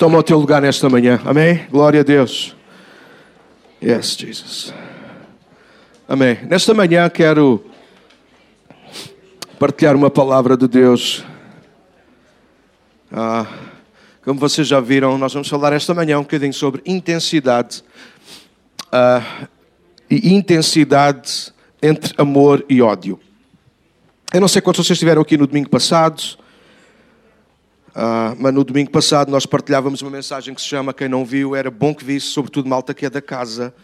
Toma o teu lugar nesta manhã. Amém? Glória a Deus. Yes, Jesus. Amém. Nesta manhã quero partilhar uma palavra de Deus. Ah, como vocês já viram, nós vamos falar esta manhã um bocadinho sobre intensidade. Ah, e intensidade entre amor e ódio. Eu não sei quantos vocês estiveram aqui no domingo passado, uh, mas no domingo passado nós partilhávamos uma mensagem que se chama Quem não viu, era bom que visse, sobretudo malta que é da casa,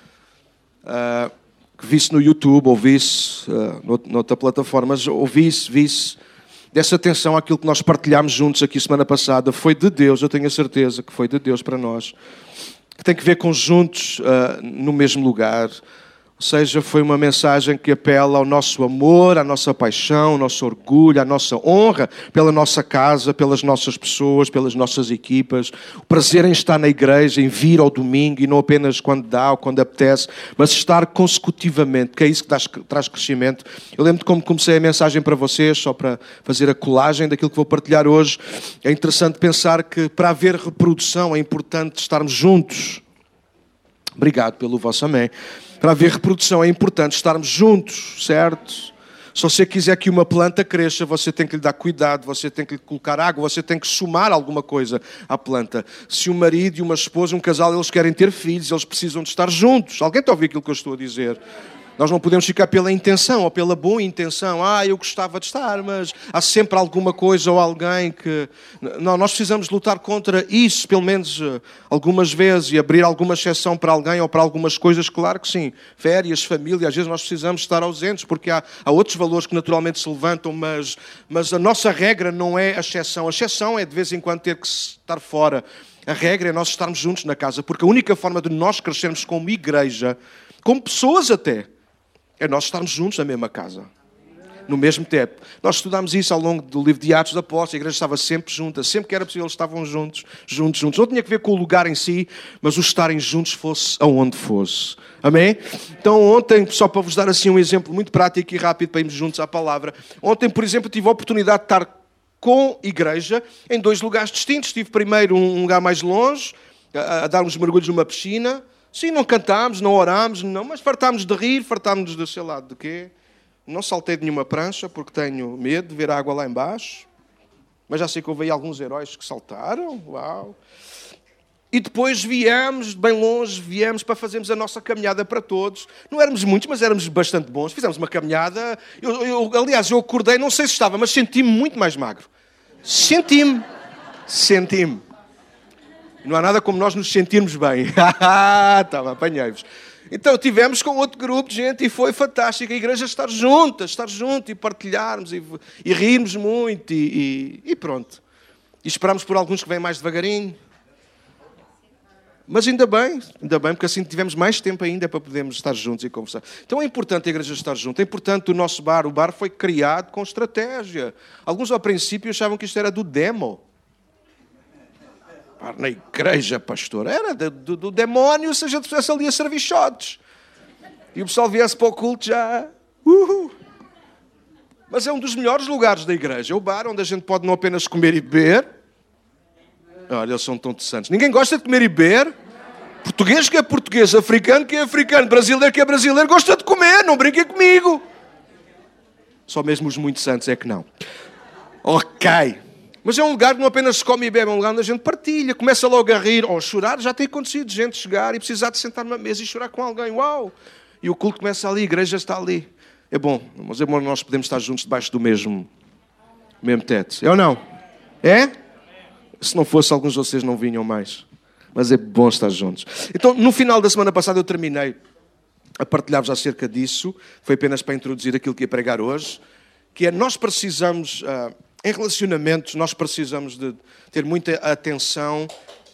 uh, que visse no YouTube ou visse uh, noutra plataforma, mas ouvisse, visse, dessa atenção àquilo que nós partilhámos juntos aqui semana passada. Foi de Deus, eu tenho a certeza que foi de Deus para nós. Que tem que ver com juntos uh, no mesmo lugar, ou seja, foi uma mensagem que apela ao nosso amor, à nossa paixão, ao nosso orgulho, à nossa honra pela nossa casa, pelas nossas pessoas, pelas nossas equipas. O prazer em estar na igreja, em vir ao domingo e não apenas quando dá ou quando apetece, mas estar consecutivamente, que é isso que traz crescimento. Eu lembro de como comecei a mensagem para vocês, só para fazer a colagem daquilo que vou partilhar hoje. É interessante pensar que para haver reprodução é importante estarmos juntos. Obrigado pelo vosso amém. Para haver reprodução é importante estarmos juntos, certo? Se você quiser que uma planta cresça, você tem que lhe dar cuidado, você tem que lhe colocar água, você tem que somar alguma coisa à planta. Se um marido e uma esposa, um casal, eles querem ter filhos, eles precisam de estar juntos. Alguém está a ouvir aquilo que eu estou a dizer? Nós não podemos ficar pela intenção ou pela boa intenção. Ah, eu gostava de estar, mas há sempre alguma coisa ou alguém que. Não, nós precisamos lutar contra isso, pelo menos eh, algumas vezes, e abrir alguma exceção para alguém ou para algumas coisas, claro que sim. Férias, família, às vezes nós precisamos estar ausentes, porque há, há outros valores que naturalmente se levantam, mas, mas a nossa regra não é a exceção. A exceção é de vez em quando ter que estar fora. A regra é nós estarmos juntos na casa, porque a única forma de nós crescermos como igreja, como pessoas até, é nós estarmos juntos na mesma casa. No mesmo tempo. Nós estudámos isso ao longo do livro de Atos da Apóstolos. A igreja estava sempre junta. Sempre que era possível, eles estavam juntos, juntos, juntos. Não tinha que ver com o lugar em si, mas o estarem juntos fosse aonde fosse. Amém? Então, ontem, só para vos dar assim um exemplo muito prático e rápido para irmos juntos à palavra. Ontem, por exemplo, tive a oportunidade de estar com igreja em dois lugares distintos. Estive primeiro um lugar mais longe, a dar uns mergulhos numa piscina. Sim, não cantámos, não orámos, não, mas fartámos de rir, fartámos de sei lá de quê. Não saltei de nenhuma prancha porque tenho medo de ver água lá embaixo. Mas já sei que houve alguns heróis que saltaram. Uau! E depois viemos, bem longe, viemos para fazermos a nossa caminhada para todos. Não éramos muitos, mas éramos bastante bons. Fizemos uma caminhada. Eu, eu, aliás, eu acordei, não sei se estava, mas senti-me muito mais magro. Senti-me. Senti-me. Não há nada como nós nos sentirmos bem. Estava, apanhei-vos. Então tivemos com outro grupo de gente e foi fantástico. A igreja estar junta, estar junto e partilharmos e, e rirmos muito e, e, e pronto. E esperamos por alguns que vêm mais devagarinho. Mas ainda bem, ainda bem, porque assim tivemos mais tempo ainda para podermos estar juntos e conversar. Então é importante a igreja estar junto, é importante o nosso bar. O bar foi criado com estratégia. Alguns ao princípio achavam que isto era do demo na igreja, pastor. Era do, do, do demónio se a gente estivesse ali a servir shots. E o pessoal viesse para o culto já. Uhul. Mas é um dos melhores lugares da igreja. É o bar onde a gente pode não apenas comer e beber. Olha, eles são tão santos. Ninguém gosta de comer e beber. Português que é português, africano que é africano, brasileiro que é brasileiro, gosta de comer, não brinquem comigo. Só mesmo os muito santos é que não. Ok. Mas é um lugar que não apenas se come e bebe, é um lugar onde a gente partilha, começa logo a rir ou a chorar. Já tem acontecido gente chegar e precisar de sentar numa mesa e chorar com alguém. Uau! E o culto começa ali, a igreja está ali. É bom, mas é bom nós podemos estar juntos debaixo do mesmo, mesmo teto. É ou não? É? Se não fosse, alguns de vocês não vinham mais. Mas é bom estar juntos. Então, no final da semana passada, eu terminei a partilhar-vos acerca disso. Foi apenas para introduzir aquilo que ia pregar hoje. Que é, nós precisamos. Uh, em relacionamentos, nós precisamos de ter muita atenção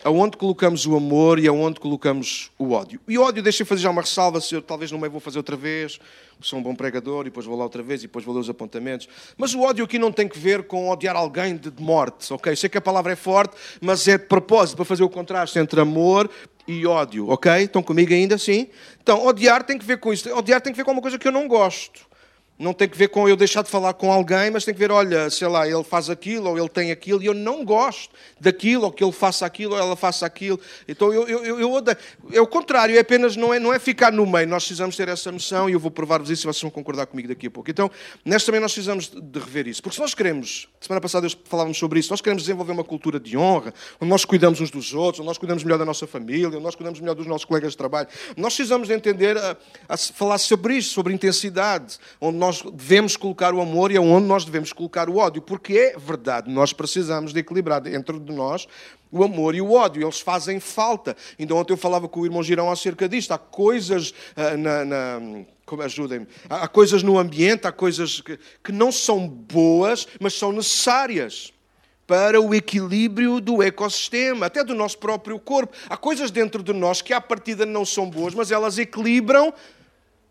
aonde colocamos o amor e aonde colocamos o ódio. E ódio, deixem fazer já uma ressalva, se eu talvez no meio vou fazer outra vez, sou um bom pregador, e depois vou lá outra vez, e depois vou ler os apontamentos. Mas o ódio aqui não tem que ver com odiar alguém de morte, ok? Sei que a palavra é forte, mas é de propósito, para fazer o contraste entre amor e ódio, ok? Estão comigo ainda, sim? Então, odiar tem que ver com isso. Odiar tem que ver com uma coisa que eu não gosto. Não tem que ver com eu deixar de falar com alguém, mas tem que ver, olha, sei lá, ele faz aquilo ou ele tem aquilo e eu não gosto daquilo, ou que ele faça aquilo ou ela faça aquilo. Então eu, eu, eu odeio. É o contrário, é apenas não é, não é ficar no meio. Nós precisamos ter essa noção e eu vou provar-vos isso e vocês vão concordar comigo daqui a pouco. Então, nesta também nós precisamos de rever isso. Porque se nós queremos, semana passada falávamos sobre isso, nós queremos desenvolver uma cultura de honra, onde nós cuidamos uns dos outros, onde nós cuidamos melhor da nossa família, onde nós cuidamos melhor dos nossos colegas de trabalho. Nós precisamos de entender, a, a falar sobre isto, sobre intensidade, onde nós devemos colocar o amor e aonde nós devemos colocar o ódio, porque é verdade, nós precisamos de equilibrar entre de nós o amor e o ódio, eles fazem falta. Ainda ontem eu falava com o irmão Girão acerca disto. Há coisas uh, na, na ajudem-me, há coisas no ambiente, há coisas que, que não são boas, mas são necessárias para o equilíbrio do ecossistema, até do nosso próprio corpo. Há coisas dentro de nós que à partida não são boas, mas elas equilibram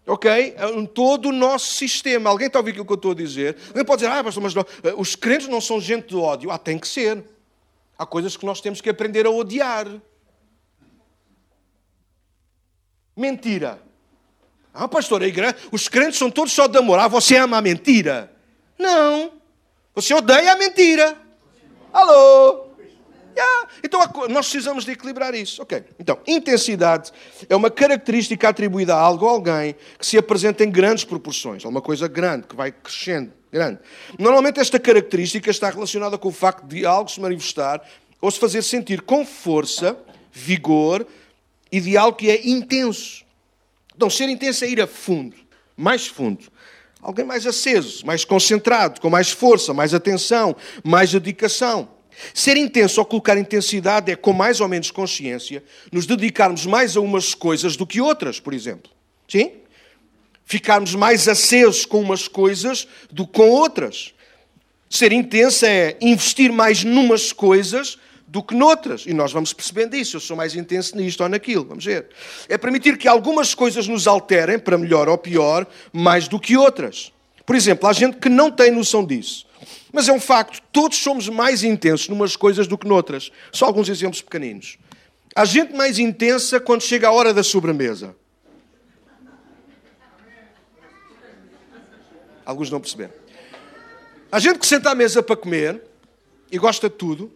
ok? Em todo o nosso sistema. Alguém está a ouvir aquilo que eu estou a dizer? Alguém pode dizer, ah, pastor, mas não, eh, os crentes não são gente de ódio. Ah, tem que ser. Há coisas que nós temos que aprender a odiar. Mentira. Ah, pastor, a igreja, os crentes são todos só de amor. Ah, você ama a mentira? Não. Você odeia a mentira. Alô? Yeah. Então nós precisamos de equilibrar isso. Ok. Então, intensidade é uma característica atribuída a algo ou alguém que se apresenta em grandes proporções. É uma coisa grande, que vai crescendo. Grande. Normalmente esta característica está relacionada com o facto de algo se manifestar ou se fazer sentir com força, vigor e de algo que é intenso. Então, ser intenso é ir a fundo, mais fundo. Alguém mais aceso, mais concentrado, com mais força, mais atenção, mais dedicação. Ser intenso ou colocar intensidade é, com mais ou menos consciência, nos dedicarmos mais a umas coisas do que outras, por exemplo. Sim? Ficarmos mais acesos com umas coisas do que com outras. Ser intenso é investir mais numas coisas do que noutras. E nós vamos percebendo isso. Eu sou mais intenso nisto ou naquilo. Vamos ver. É permitir que algumas coisas nos alterem, para melhor ou pior, mais do que outras. Por exemplo, há gente que não tem noção disso. Mas é um facto, todos somos mais intensos numas coisas do que noutras. Só alguns exemplos pequeninos. Há gente mais intensa quando chega a hora da sobremesa. Alguns não perceberam. Há gente que senta à mesa para comer e gosta de tudo,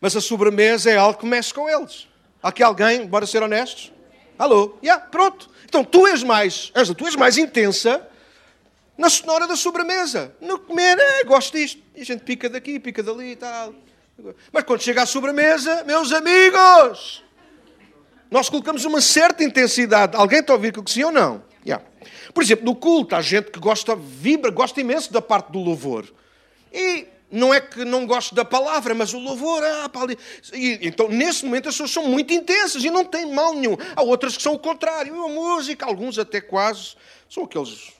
mas a sobremesa é algo que mexe com eles. Há aqui alguém, bora ser honestos? Alô? Yeah, pronto. Então tu és mais, tu és mais intensa na hora da sobremesa. No comer, é, gosto disto. E a gente pica daqui, pica dali e tal. Mas quando chega à sobremesa, meus amigos, nós colocamos uma certa intensidade. Alguém está a ouvir que sim ou não? Yeah. Por exemplo, no culto, há gente que gosta, vibra, gosta imenso da parte do louvor. E não é que não gosto da palavra, mas o louvor, ah, e, então nesse momento as pessoas são muito intensas e não tem mal nenhum. Há outras que são o contrário, a música, alguns até quase, são aqueles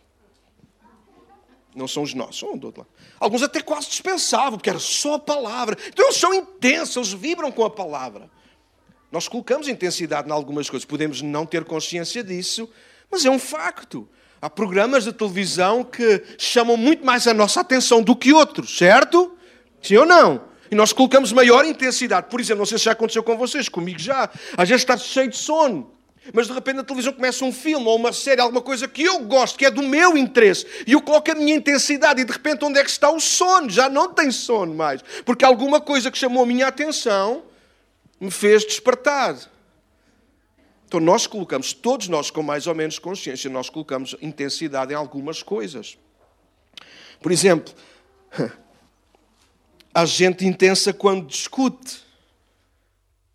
não são os nossos, são do outro lado. Alguns até quase dispensavam, porque era só a palavra. Então eles são intensos, eles vibram com a palavra. Nós colocamos intensidade em algumas coisas, podemos não ter consciência disso, mas é um facto. Há programas de televisão que chamam muito mais a nossa atenção do que outros, certo? Sim ou não? E nós colocamos maior intensidade. Por exemplo, não sei se já aconteceu com vocês, comigo já. Às vezes está cheio de sono mas de repente na televisão começa um filme ou uma série, alguma coisa que eu gosto, que é do meu interesse, e eu coloco a minha intensidade, e de repente onde é que está o sono? Já não tem sono mais, porque alguma coisa que chamou a minha atenção me fez despertar. Então nós colocamos, todos nós com mais ou menos consciência, nós colocamos intensidade em algumas coisas. Por exemplo, há gente intensa quando discute.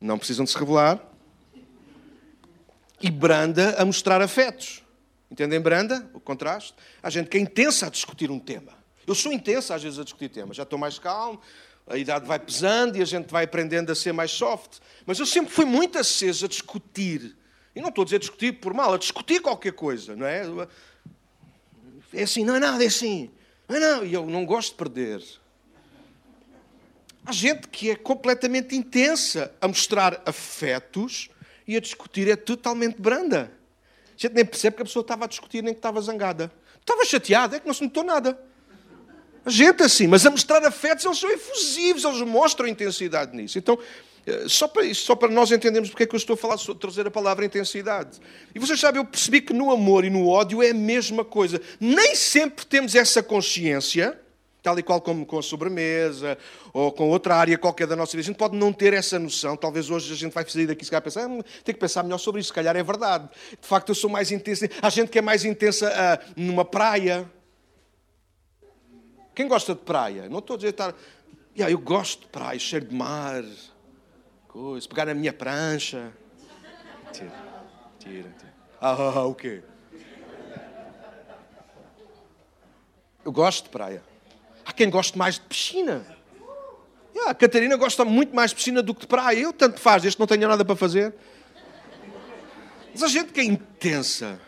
Não precisam de se revelar e branda a mostrar afetos. Entendem branda? O contraste? Há gente que é intensa a discutir um tema. Eu sou intensa às vezes a discutir temas. Já estou mais calmo, a idade vai pesando e a gente vai aprendendo a ser mais soft. Mas eu sempre fui muito aceso a discutir. E não estou a dizer discutir por mal, a discutir qualquer coisa, não é? É assim, não é nada, é assim. Não, é não, e eu não gosto de perder. Há gente que é completamente intensa a mostrar afetos e a discutir é totalmente branda. A gente nem percebe que a pessoa estava a discutir nem que estava zangada. Estava chateada, é que não se notou nada. A gente assim, mas a mostrar afetos, eles são efusivos, eles mostram intensidade nisso. Então, Eh, só para isso, só para nós entendermos porque é que eu estou a falar, sobre trazer a palavra intensidade. E vocês sabem, eu percebi que no amor e no ódio é a mesma coisa. Nem sempre temos essa consciência, tal e qual como com a sobremesa ou com outra área qualquer da nossa vida. A gente pode não ter essa noção. Talvez hoje a gente vai sair daqui e se calhar pensar, ah, tem que pensar melhor sobre isso. Se calhar é verdade. De facto, eu sou mais intensa. Há gente que é mais intensa uh, numa praia. Quem gosta de praia? Não estou a dizer estar. Yeah, eu gosto de praia, cheiro de mar coisa, pegar na minha prancha. Tira, tira, tira. Ah, ah, ah, o quê? Eu gosto de praia. Há quem goste mais de piscina. Yeah, a Catarina gosta muito mais de piscina do que de praia. Eu tanto faz, desde que não tenha nada para fazer. Mas a gente que é intensa,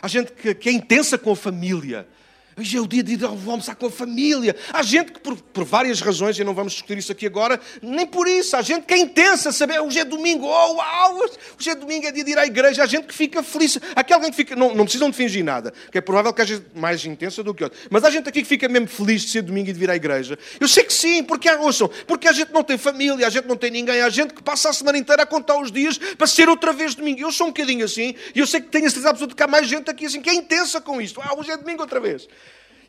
a gente que, que é intensa com a família, Hoje é o dia de ir almoçar com a família. Há gente que, por, por, várias razões, e não vamos discutir isso aqui agora, nem por isso. Há gente que é intensa, saber hoje é domingo, oh, uau, hoje é domingo, é dia de ir à igreja. Há gente que fica feliz. Aqui alguém que fica, não, não precisam de fingir nada, que é provável que haja mais intensa do que outra. Mas há gente aqui que fica mesmo feliz de ser domingo e de vir à igreja. Eu sei que sim, porque, ouçam, porque a gente não tem família, a gente não tem ninguém, há gente que passa a semana inteira a contar os dias para ser outra vez domingo. Eu sou um bocadinho assim, e eu sei que tenho a certeza absoluta que há mais gente aqui assim que é intensa com isto. Ah, hoje é domingo outra vez.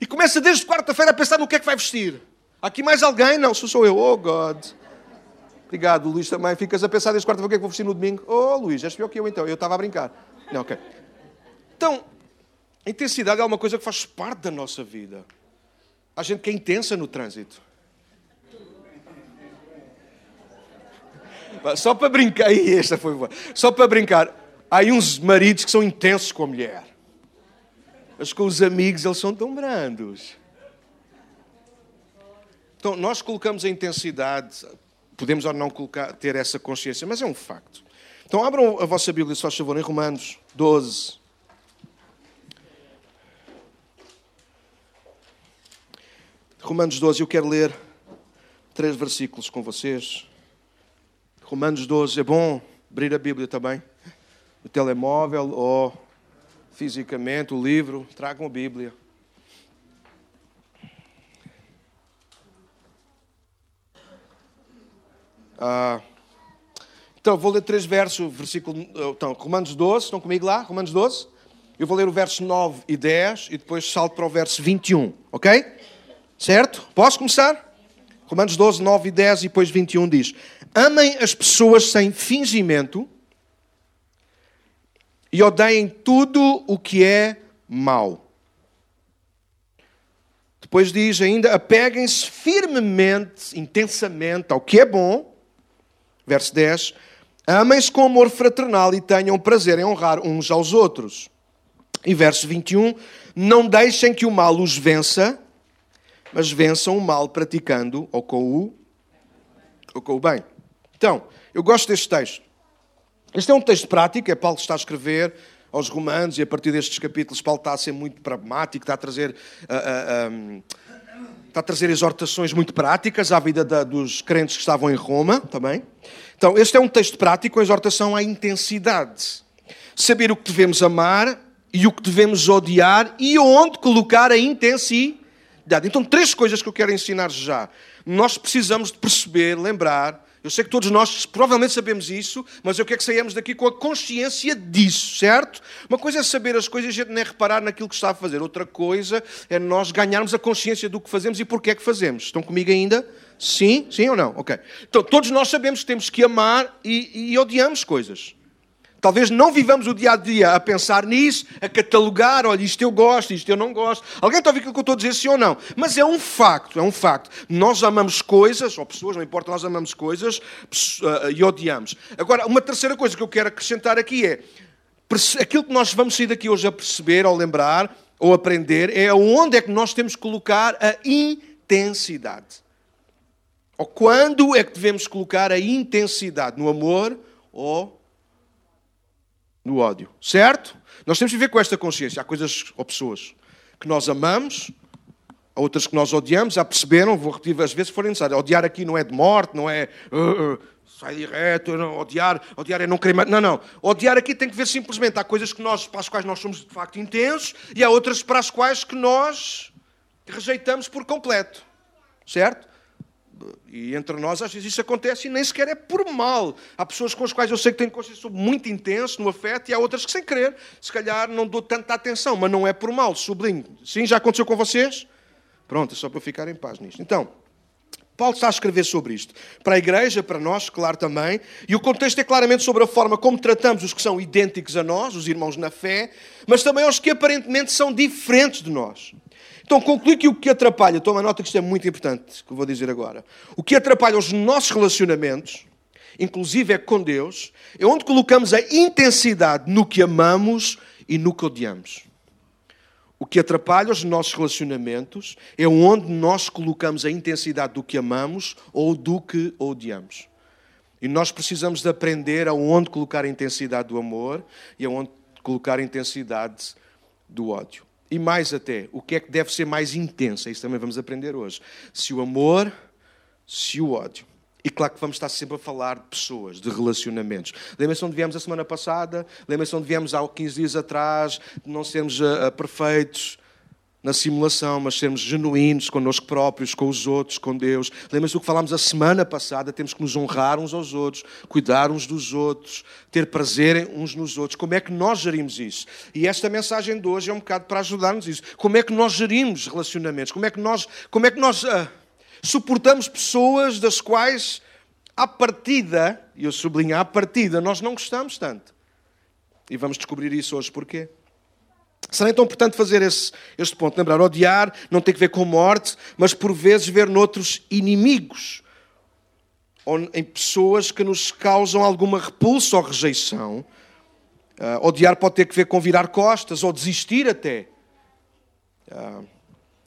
E começa desde quarta-feira a pensar no que é que vai vestir. Aqui mais alguém? Não, sou sou eu. Oh, God. Obrigado, Luís, também. Ficas a pensar desde quarta-feira o que é que vou vestir no domingo? Oh, Luís, és pior que eu então. Eu estava a brincar. Não, ok. Então, a intensidade é uma coisa que faz parte da nossa vida. Há gente que é intensa no trânsito. Só para brincar, e esta foi boa. Só para brincar, há uns maridos que são intensos com a mulher. Mas com os amigos eles são tão brandos. Então, nós colocamos a intensidade, podemos ou não colocar, ter essa consciência, mas é um facto. Então, abram a vossa Bíblia, se faz favor, em Romanos 12. Romanos 12, eu quero ler três versículos com vocês. Romanos 12, é bom abrir a Bíblia também, o telemóvel ou fisicamente o livro, tragam a Bíblia. Ah, então, vou ler três versos, versículo, então, Romanos 12, estão comigo lá? Romanos 12? Eu vou ler o verso 9 e 10 e depois salto para o verso 21, ok? Certo? Posso começar? Romanos 12, 9 e 10 e depois 21 diz: Amem as pessoas sem fingimento e odeiem tudo o que é mau. Depois diz ainda: apeguem-se firmemente, intensamente ao que é bom. Verso 10: amem-se com amor fraternal e tenham prazer em honrar uns aos outros. E verso 21: não deixem que o mal os vença, mas vençam o mal praticando ou com o, ou com o bem. Então, eu gosto deste texto. Este é um texto prático, é Paulo que está a escrever aos Romanos, e a partir destes capítulos, Paulo está a ser muito pragmático, está a trazer. Uh, uh, um, está a trazer exortações muito práticas à vida da, dos crentes que estavam em Roma também. Então, este é um texto prático, a exortação à intensidade. Saber o que devemos amar e o que devemos odiar e onde colocar a intensidade. Então, três coisas que eu quero ensinar já. Nós precisamos de perceber, lembrar eu sei que todos nós provavelmente sabemos isso, mas eu quero que saiamos daqui com a consciência disso, certo? Uma coisa é saber as coisas e a gente nem reparar naquilo que está a fazer. Outra coisa é nós ganharmos a consciência do que fazemos e porquê é que fazemos. Estão comigo ainda? Sim? Sim ou não? Ok. Então, todos nós sabemos que temos que amar e, e odiamos coisas. Talvez não vivamos o dia a dia a pensar nisso, a catalogar, olha, isto eu gosto, isto eu não gosto. Alguém está a ouvir aquilo que eu estou a dizer, sim ou não? Mas é um facto, é um facto. Nós amamos coisas, ou pessoas, não importa, nós amamos coisas uh, e odiamos. Agora, uma terceira coisa que eu quero acrescentar aqui é aquilo que nós vamos sair daqui hoje a perceber, ou lembrar, ou aprender, é onde é que nós temos que colocar a intensidade. Ou quando é que devemos colocar a intensidade? No amor ou no ódio. Certo? Nós temos que viver com esta consciência. Há coisas ou pessoas que nós amamos, há outras que nós odiamos. Já perceberam? Vou repetir às vezes se for necessário. Odiar aqui não é de morte, não é. Uh, uh, sai direto, não, odiar, odiar é não querer. Não, não. Odiar aqui tem que ver simplesmente. Há coisas que nós, para as quais nós somos de facto intensos e há outras para as quais que nós rejeitamos por completo. Certo? E entre nós, às vezes isso acontece e nem sequer é por mal. Há pessoas com as quais eu sei que tenho consciência muito intenso no afeto e há outras que, sem querer, se calhar não dou tanta atenção, mas não é por mal, sublinho. Sim, já aconteceu com vocês? Pronto, é só para ficar em paz nisto. Então, Paulo está a escrever sobre isto. Para a igreja, para nós, claro também. E o contexto é claramente sobre a forma como tratamos os que são idênticos a nós, os irmãos na fé, mas também aos que aparentemente são diferentes de nós. Então, conclui que o que atrapalha, toma nota que isto é muito importante, que vou dizer agora. O que atrapalha os nossos relacionamentos, inclusive é com Deus, é onde colocamos a intensidade no que amamos e no que odiamos. O que atrapalha os nossos relacionamentos é onde nós colocamos a intensidade do que amamos ou do que odiamos. E nós precisamos de aprender aonde colocar a intensidade do amor e aonde colocar a intensidade do ódio. E mais até, o que é que deve ser mais intenso? É isso também vamos aprender hoje. Se o amor, se o ódio. E claro que vamos estar sempre a falar de pessoas, de relacionamentos. Lembra-se onde viemos a semana passada? Lembra-se onde viemos há 15 dias atrás? De não sermos uh, perfeitos, na simulação, mas sermos genuínos connosco próprios, com os outros, com Deus. Lembra-se do que falámos a semana passada? Temos que nos honrar uns aos outros, cuidar uns dos outros, ter prazer uns nos outros. Como é que nós gerimos isso? E esta mensagem de hoje é um bocado para ajudar-nos isso. Como é que nós gerimos relacionamentos? Como é que nós, como é que nós uh, suportamos pessoas das quais, à partida, e eu sublinho à partida, nós não gostamos tanto? E vamos descobrir isso hoje porquê. Será então importante fazer esse, este ponto. Lembrar, odiar não tem que ver com morte, mas por vezes ver noutros inimigos. Ou em pessoas que nos causam alguma repulsa ou rejeição. Uh, odiar pode ter que ver com virar costas ou desistir até. Uh,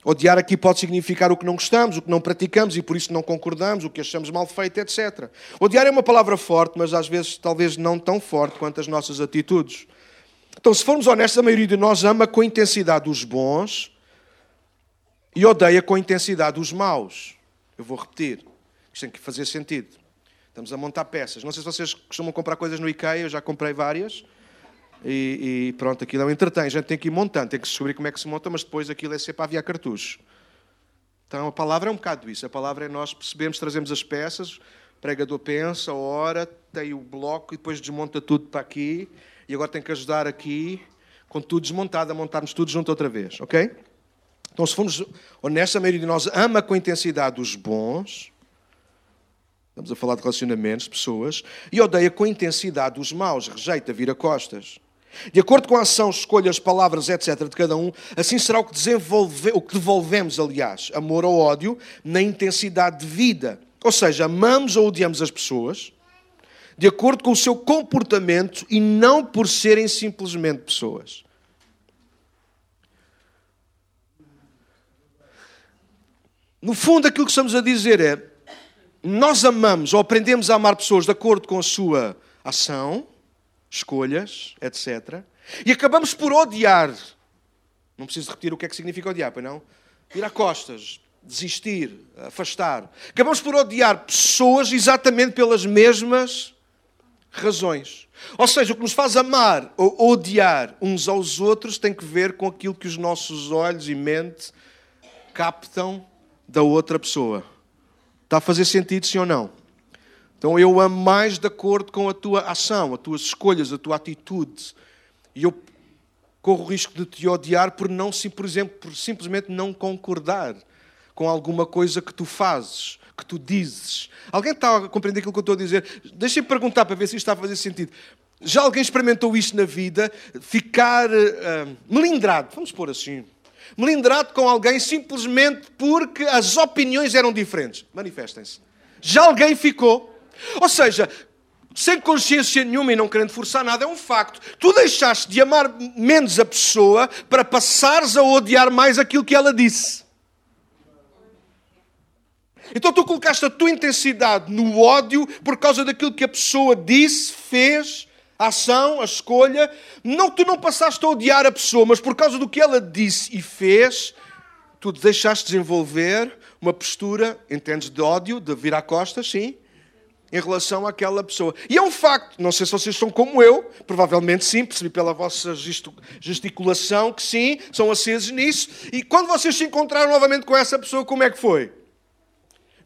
odiar aqui pode significar o que não gostamos, o que não praticamos e por isso não concordamos, o que achamos mal feito, etc. Odiar é uma palavra forte, mas às vezes talvez não tão forte quanto as nossas atitudes. Então, se formos honestos, a maioria de nós ama com intensidade os bons e odeia com intensidade os maus. Eu vou repetir. Isto tem que fazer sentido. Estamos a montar peças. Não sei se vocês costumam comprar coisas no IKEA, eu já comprei várias. E, e pronto, aquilo é um entretém. A gente tem que ir montando, tem que descobrir como é que se monta, mas depois aquilo é sempre aviar cartuchos. Então a palavra é um bocado isso. A palavra é nós percebemos, trazemos as peças, o pregador pensa, ora, tem o bloco e depois desmonta tudo para aqui e agora tem que ajudar aqui, com tudo desmontado, a montarmos tudo junto outra vez, ok? Então, se formos honestos, a maioria de nós ama com intensidade os bons, estamos a falar de relacionamentos, pessoas, e odeia com intensidade os maus, rejeita, vira costas. De acordo com a ação, escolhas, palavras, etc., de cada um, assim será o que, desenvolve, o que devolvemos, aliás, amor ou ódio, na intensidade de vida. Ou seja, amamos ou odiamos as pessoas, de acordo com o seu comportamento e não por serem simplesmente pessoas. No fundo, aquilo que estamos a dizer é: nós amamos ou aprendemos a amar pessoas de acordo com a sua ação, escolhas, etc. E acabamos por odiar. Não preciso repetir o que é que significa odiar, pois não? Virar costas, desistir, afastar. Acabamos por odiar pessoas exatamente pelas mesmas razões. Ou seja, o que nos faz amar ou odiar uns aos outros tem que ver com aquilo que os nossos olhos e mente captam da outra pessoa. Está a fazer sentido, sim ou não? Então eu amo mais de acordo com a tua ação, as tuas escolhas, a tua atitude. E eu corro o risco de te odiar por não, por exemplo, por simplesmente não concordar com alguma coisa que tu fazes que tu dizes. Alguém está a compreender aquilo que eu estou a dizer? Deixem-me perguntar para ver se isto está a fazer sentido. Já alguém experimentou isto na vida? Ficar uh, melindrado, vamos pôr assim. Melindrado com alguém simplesmente porque as opiniões eram diferentes. Manifestem-se. Já alguém ficou? Ou seja, sem consciência nenhuma e não querendo forçar nada, é um facto. Tu deixaste de amar menos a pessoa para passares a odiar mais aquilo que ela disse. Então tu colocaste a tua intensidade no ódio por causa daquilo que a pessoa disse, fez, a ação, a escolha. Não, tu não passaste a odiar a pessoa, mas por causa do que ela disse e fez, tu deixaste desenvolver uma postura, entendes, de ódio, de virar costas, sim, em relação àquela pessoa. E é um facto, não sei se vocês são como eu, provavelmente sim, percebi pela vossa gesticulação que sim, são acesos nisso. E quando vocês se encontraram novamente com essa pessoa, como é que foi?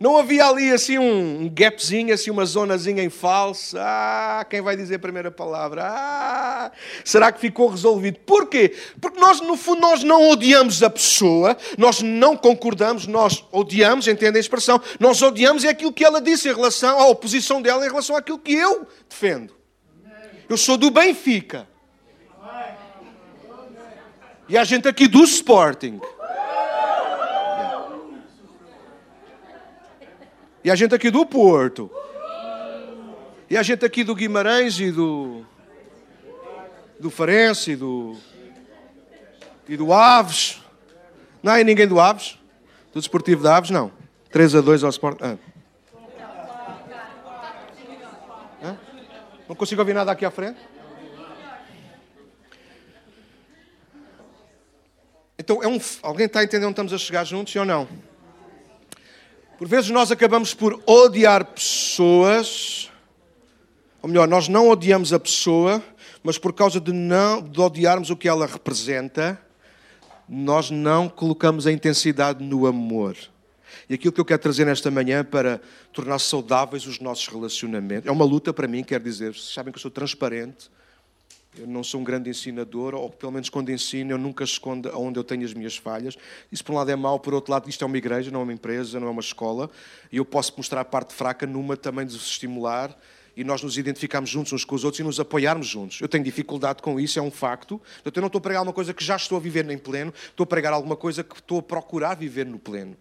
Não havia ali assim um, gapzinho, assim uma zonazinha em falso. Ah, quem vai dizer a primeira palavra? Ah, será que ficou resolvido? Porquê? Porque nós, no fundo, nós não odiamos a pessoa, nós não concordamos, nós odiamos, entendem a expressão? Nós odiamos é aquilo que ela disse em relação à oposição dela em relação àquilo que eu defendo. Eu sou do Benfica. E há gente aqui do Sporting. E a gente aqui do Porto. E a gente aqui do Guimarães e do. do Farense e do. e do Aves. Não há ninguém do Aves? Do Desportivo de Aves? Não. 3 a 2 ao Sport. Ah. Não consigo ouvir nada aqui à frente? Então, é um, alguém está entendendo onde estamos a chegar juntos, ou não? Por vezes nós acabamos por odiar pessoas, ou melhor, nós não odiamos a pessoa, mas por causa de não de odiarmos o que ela representa, nós não colocamos a intensidade no amor. E aquilo que eu quero trazer nesta manhã para tornar saudáveis os nossos relacionamentos. É uma luta para mim, quero dizer. Vocês sabem que eu sou transparente. Eu não sou um grande ensinador, ou pelo menos quando ensino, eu nunca escondo onde eu tenho as minhas falhas. Isso, por um lado, é mau, por outro lado, isto é uma igreja, não é uma empresa, não é uma escola, e eu posso mostrar a parte fraca numa também de estimular e nós nos identificarmos juntos uns com os outros e nos apoiarmos juntos. Eu tenho dificuldade com isso, é um facto. Portanto, eu não estou a pregar uma coisa que já estou a viver em pleno, estou a pregar alguma coisa que estou a procurar viver no pleno.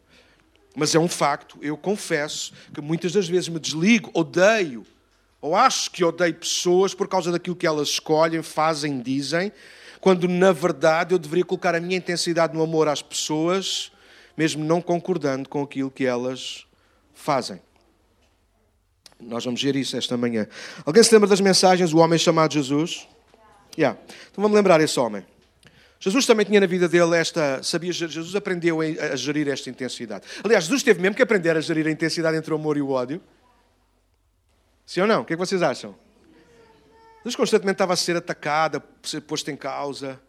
Mas é um facto, eu confesso que muitas das vezes me desligo, odeio ou acho que odeio pessoas por causa daquilo que elas escolhem, fazem, dizem, quando na verdade eu deveria colocar a minha intensidade no amor às pessoas, mesmo não concordando com aquilo que elas fazem. Nós vamos ver isso esta manhã. Alguém se lembra das mensagens do homem chamado Jesus? Yeah. Então vamos lembrar esse homem. Jesus também tinha na vida dele esta. Sabia, Jesus aprendeu a gerir esta intensidade. Aliás, Jesus teve mesmo que aprender a gerir a intensidade entre o amor e o ódio. Sim ou não? O que, é que vocês acham? Jesus constantemente estava a ser atacado, a ser posto em causa.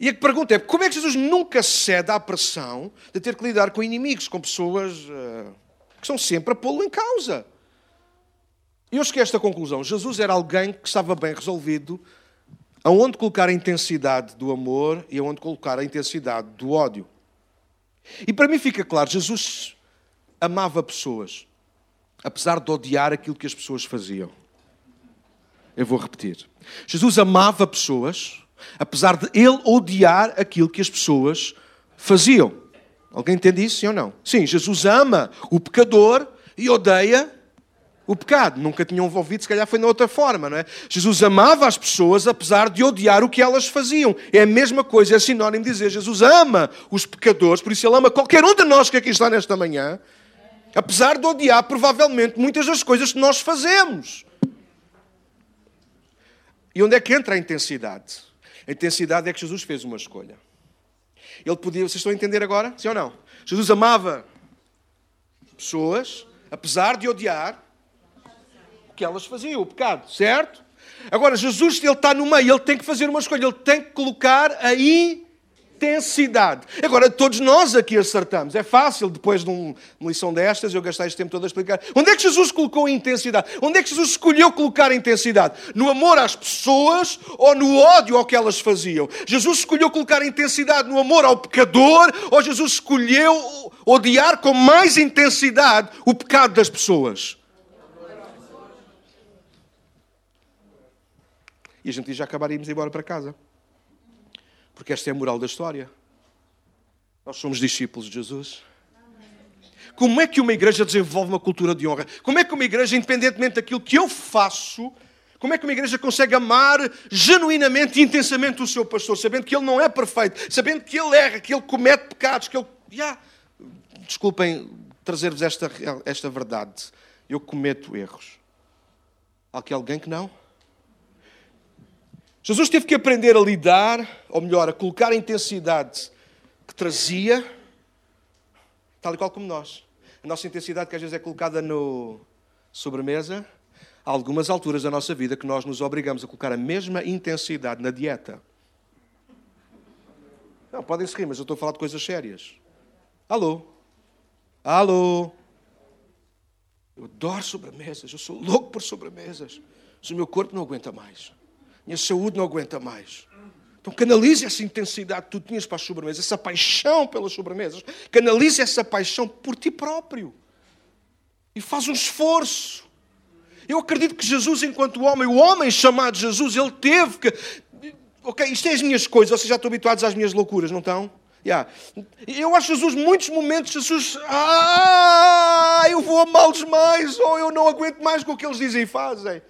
E a pergunta é: como é que Jesus nunca cede à pressão de ter que lidar com inimigos, com pessoas uh, que estão sempre a pô-lo em causa? E eu cheguei a esta conclusão: Jesus era alguém que estava bem resolvido aonde colocar a intensidade do amor e aonde colocar a intensidade do ódio. E para mim fica claro: Jesus amava pessoas apesar de odiar aquilo que as pessoas faziam. Eu vou repetir. Jesus amava pessoas, apesar de ele odiar aquilo que as pessoas faziam. Alguém entende isso, sim ou não? Sim, Jesus ama o pecador e odeia o pecado. Nunca tinham ouvido, se calhar foi na outra forma, não é? Jesus amava as pessoas apesar de odiar o que elas faziam. É a mesma coisa, é sinónimo de dizer Jesus ama os pecadores, por isso ele ama qualquer um de nós que aqui está nesta manhã, Apesar de odiar, provavelmente, muitas das coisas que nós fazemos. E onde é que entra a intensidade? A intensidade é que Jesus fez uma escolha. Ele podia, vocês estão a entender agora? Sim ou não? Jesus amava pessoas, apesar de odiar o que elas faziam, o pecado, certo? Agora, Jesus, ele está no meio, ele tem que fazer uma escolha, ele tem que colocar aí intensidade. Agora, todos nós aqui acertamos. É fácil, depois de uma lição destas, eu gastar este tempo todo a explicar. Onde é que Jesus colocou a intensidade? Onde é que Jesus escolheu colocar a intensidade? No amor às pessoas ou no ódio ao que elas faziam? Jesus escolheu colocar a intensidade no amor ao pecador ou Jesus escolheu odiar com mais intensidade o pecado das pessoas? E a gente já acabaríamos embora para casa. Porque esta é a moral da história. Nós somos discípulos de Jesus. Como é que uma igreja desenvolve uma cultura de honra? Como é que uma igreja, independentemente daquilo que eu faço, como é que uma igreja consegue amar genuinamente e intensamente o seu pastor, sabendo que ele não é perfeito, sabendo que ele erra, que ele comete pecados, que ele. Yeah. Desculpem trazer-vos esta, esta verdade. Eu cometo erros. Há aqui alguém que não? Jesus teve que aprender a lidar, ou melhor, a colocar a intensidade que trazia, tal e qual como nós. A nossa intensidade, que às vezes é colocada no sobremesa, há algumas alturas da nossa vida que nós nos obrigamos a colocar a mesma intensidade na dieta. Não, podem se rir, mas eu estou a falar de coisas sérias. Alô? Alô? Eu adoro sobremesas, eu sou louco por sobremesas. Mas o meu corpo não aguenta mais. Minha saúde não aguenta mais. Então canalize essa intensidade que tu tinhas para as sobremesas, essa paixão pelas sobremesas. Canalize essa paixão por ti próprio. E faz um esforço. Eu acredito que Jesus, enquanto homem, o homem chamado Jesus, ele teve que. Ok, isto é as minhas coisas, vocês já estão habituados às minhas loucuras, não estão? Yeah. Eu acho Jesus, muitos momentos, Jesus, ah, eu vou amá-los mais, ou eu não aguento mais com o que eles dizem e fazem.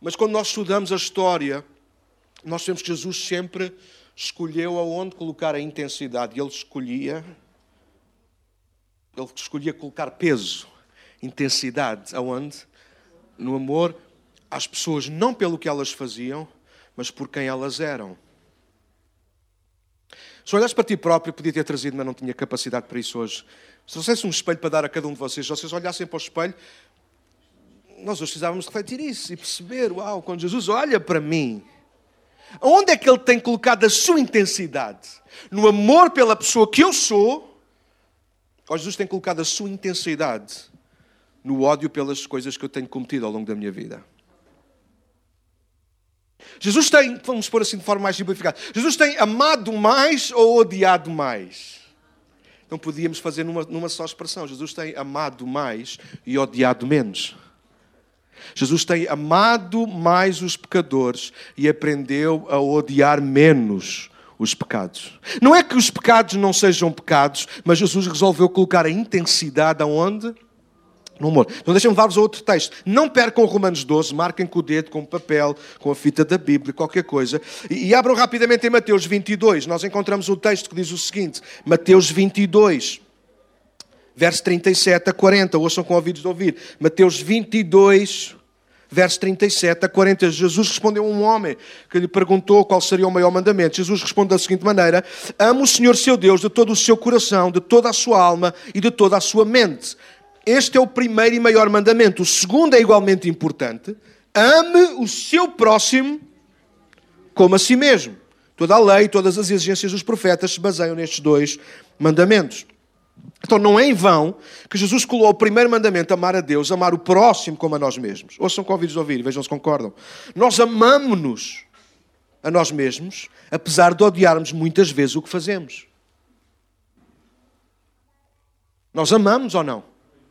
Mas quando nós estudamos a história, nós vemos que Jesus sempre escolheu aonde colocar a intensidade. Ele escolhia, ele escolhia colocar peso, intensidade, aonde? No amor às pessoas, não pelo que elas faziam, mas por quem elas eram. Se olhasse para ti próprio, podia ter trazido, mas não tinha capacidade para isso hoje. Se trouxesse um espelho para dar a cada um de vocês, se vocês olhassem para o espelho, nós hoje precisávamos refletir isso e perceber, uau, quando Jesus olha para mim, onde é que Ele tem colocado a sua intensidade? No amor pela pessoa que eu sou, ou Jesus tem colocado a sua intensidade no ódio pelas coisas que eu tenho cometido ao longo da minha vida? Jesus tem, vamos pôr assim de forma mais simplificada, Jesus tem amado mais ou odiado mais? Não podíamos fazer numa, numa só expressão. Jesus tem amado mais e odiado menos. Jesus tem amado mais os pecadores e aprendeu a odiar menos os pecados. Não é que os pecados não sejam pecados, mas Jesus resolveu colocar a intensidade aonde? no amor. Então deixem-me levar-vos a outro texto. Não percam Romanos 12, marquem com o dedo, com o papel, com a fita da Bíblia, qualquer coisa. E, e abram rapidamente em Mateus 22. Nós encontramos um texto que diz o seguinte: Mateus 22, verso 37 a 40. Ouçam com ouvidos de ouvir. Mateus 22, verso 37 a 40. Jesus respondeu a um homem que lhe perguntou qual seria o maior mandamento. Jesus responde da seguinte maneira: Ame o Senhor seu Deus de todo o seu coração, de toda a sua alma e de toda a sua mente. Este é o primeiro e maior mandamento. O segundo é igualmente importante. Ame o seu próximo como a si mesmo. Toda a lei, todas as exigências dos profetas se baseiam nestes dois mandamentos. Então não é em vão que Jesus colou o primeiro mandamento, amar a Deus, amar o próximo como a nós mesmos. Ouçam com ouvidos ouvir, vejam se concordam. Nós amamos-nos a nós mesmos, apesar de odiarmos muitas vezes o que fazemos. Nós amamos ou não?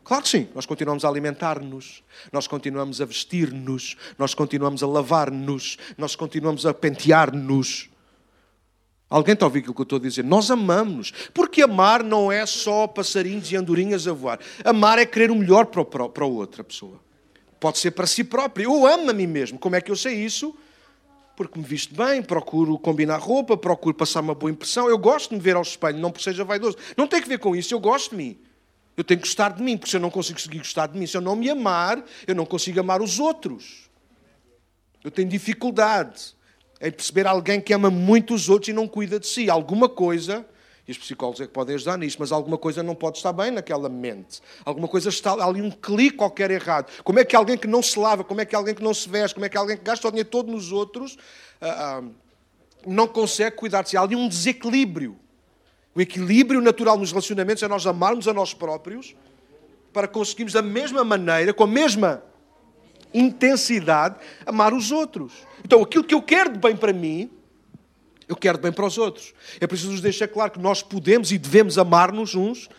Claro que sim, nós continuamos a alimentar-nos, nós continuamos a vestir-nos, nós continuamos a lavar-nos, nós continuamos a pentear-nos. Alguém está a ouvir aquilo que eu estou a dizer? Nós amamos. Porque amar não é só passarinhos e andorinhas a voar. Amar é querer o melhor para, o, para a outra pessoa. Pode ser para si próprio. Eu amo a mim mesmo. Como é que eu sei isso? Porque me visto bem, procuro combinar roupa, procuro passar uma boa impressão. Eu gosto de me ver ao espelho, não porque seja vaidoso. Não tem que ver com isso, eu gosto de mim. Eu tenho que gostar de mim, porque se eu não consigo conseguir gostar de mim, se eu não me amar, eu não consigo amar os outros. Eu tenho dificuldade em perceber alguém que ama muito os outros e não cuida de si. Alguma coisa, e os psicólogos é que podem ajudar nisto, mas alguma coisa não pode estar bem naquela mente. Alguma coisa está ali, um clique qualquer errado. Como é que alguém que não se lava, como é que alguém que não se veste, como é que alguém que gasta o dinheiro todo nos outros, uh, uh, não consegue cuidar de si? Há ali um desequilíbrio. O equilíbrio natural nos relacionamentos é nós amarmos a nós próprios para conseguirmos da mesma maneira, com a mesma intensidade, amar os outros. Então, aquilo que eu quero de bem para mim, eu quero de bem para os outros. É preciso nos deixar claro que nós podemos e devemos amar-nos uns,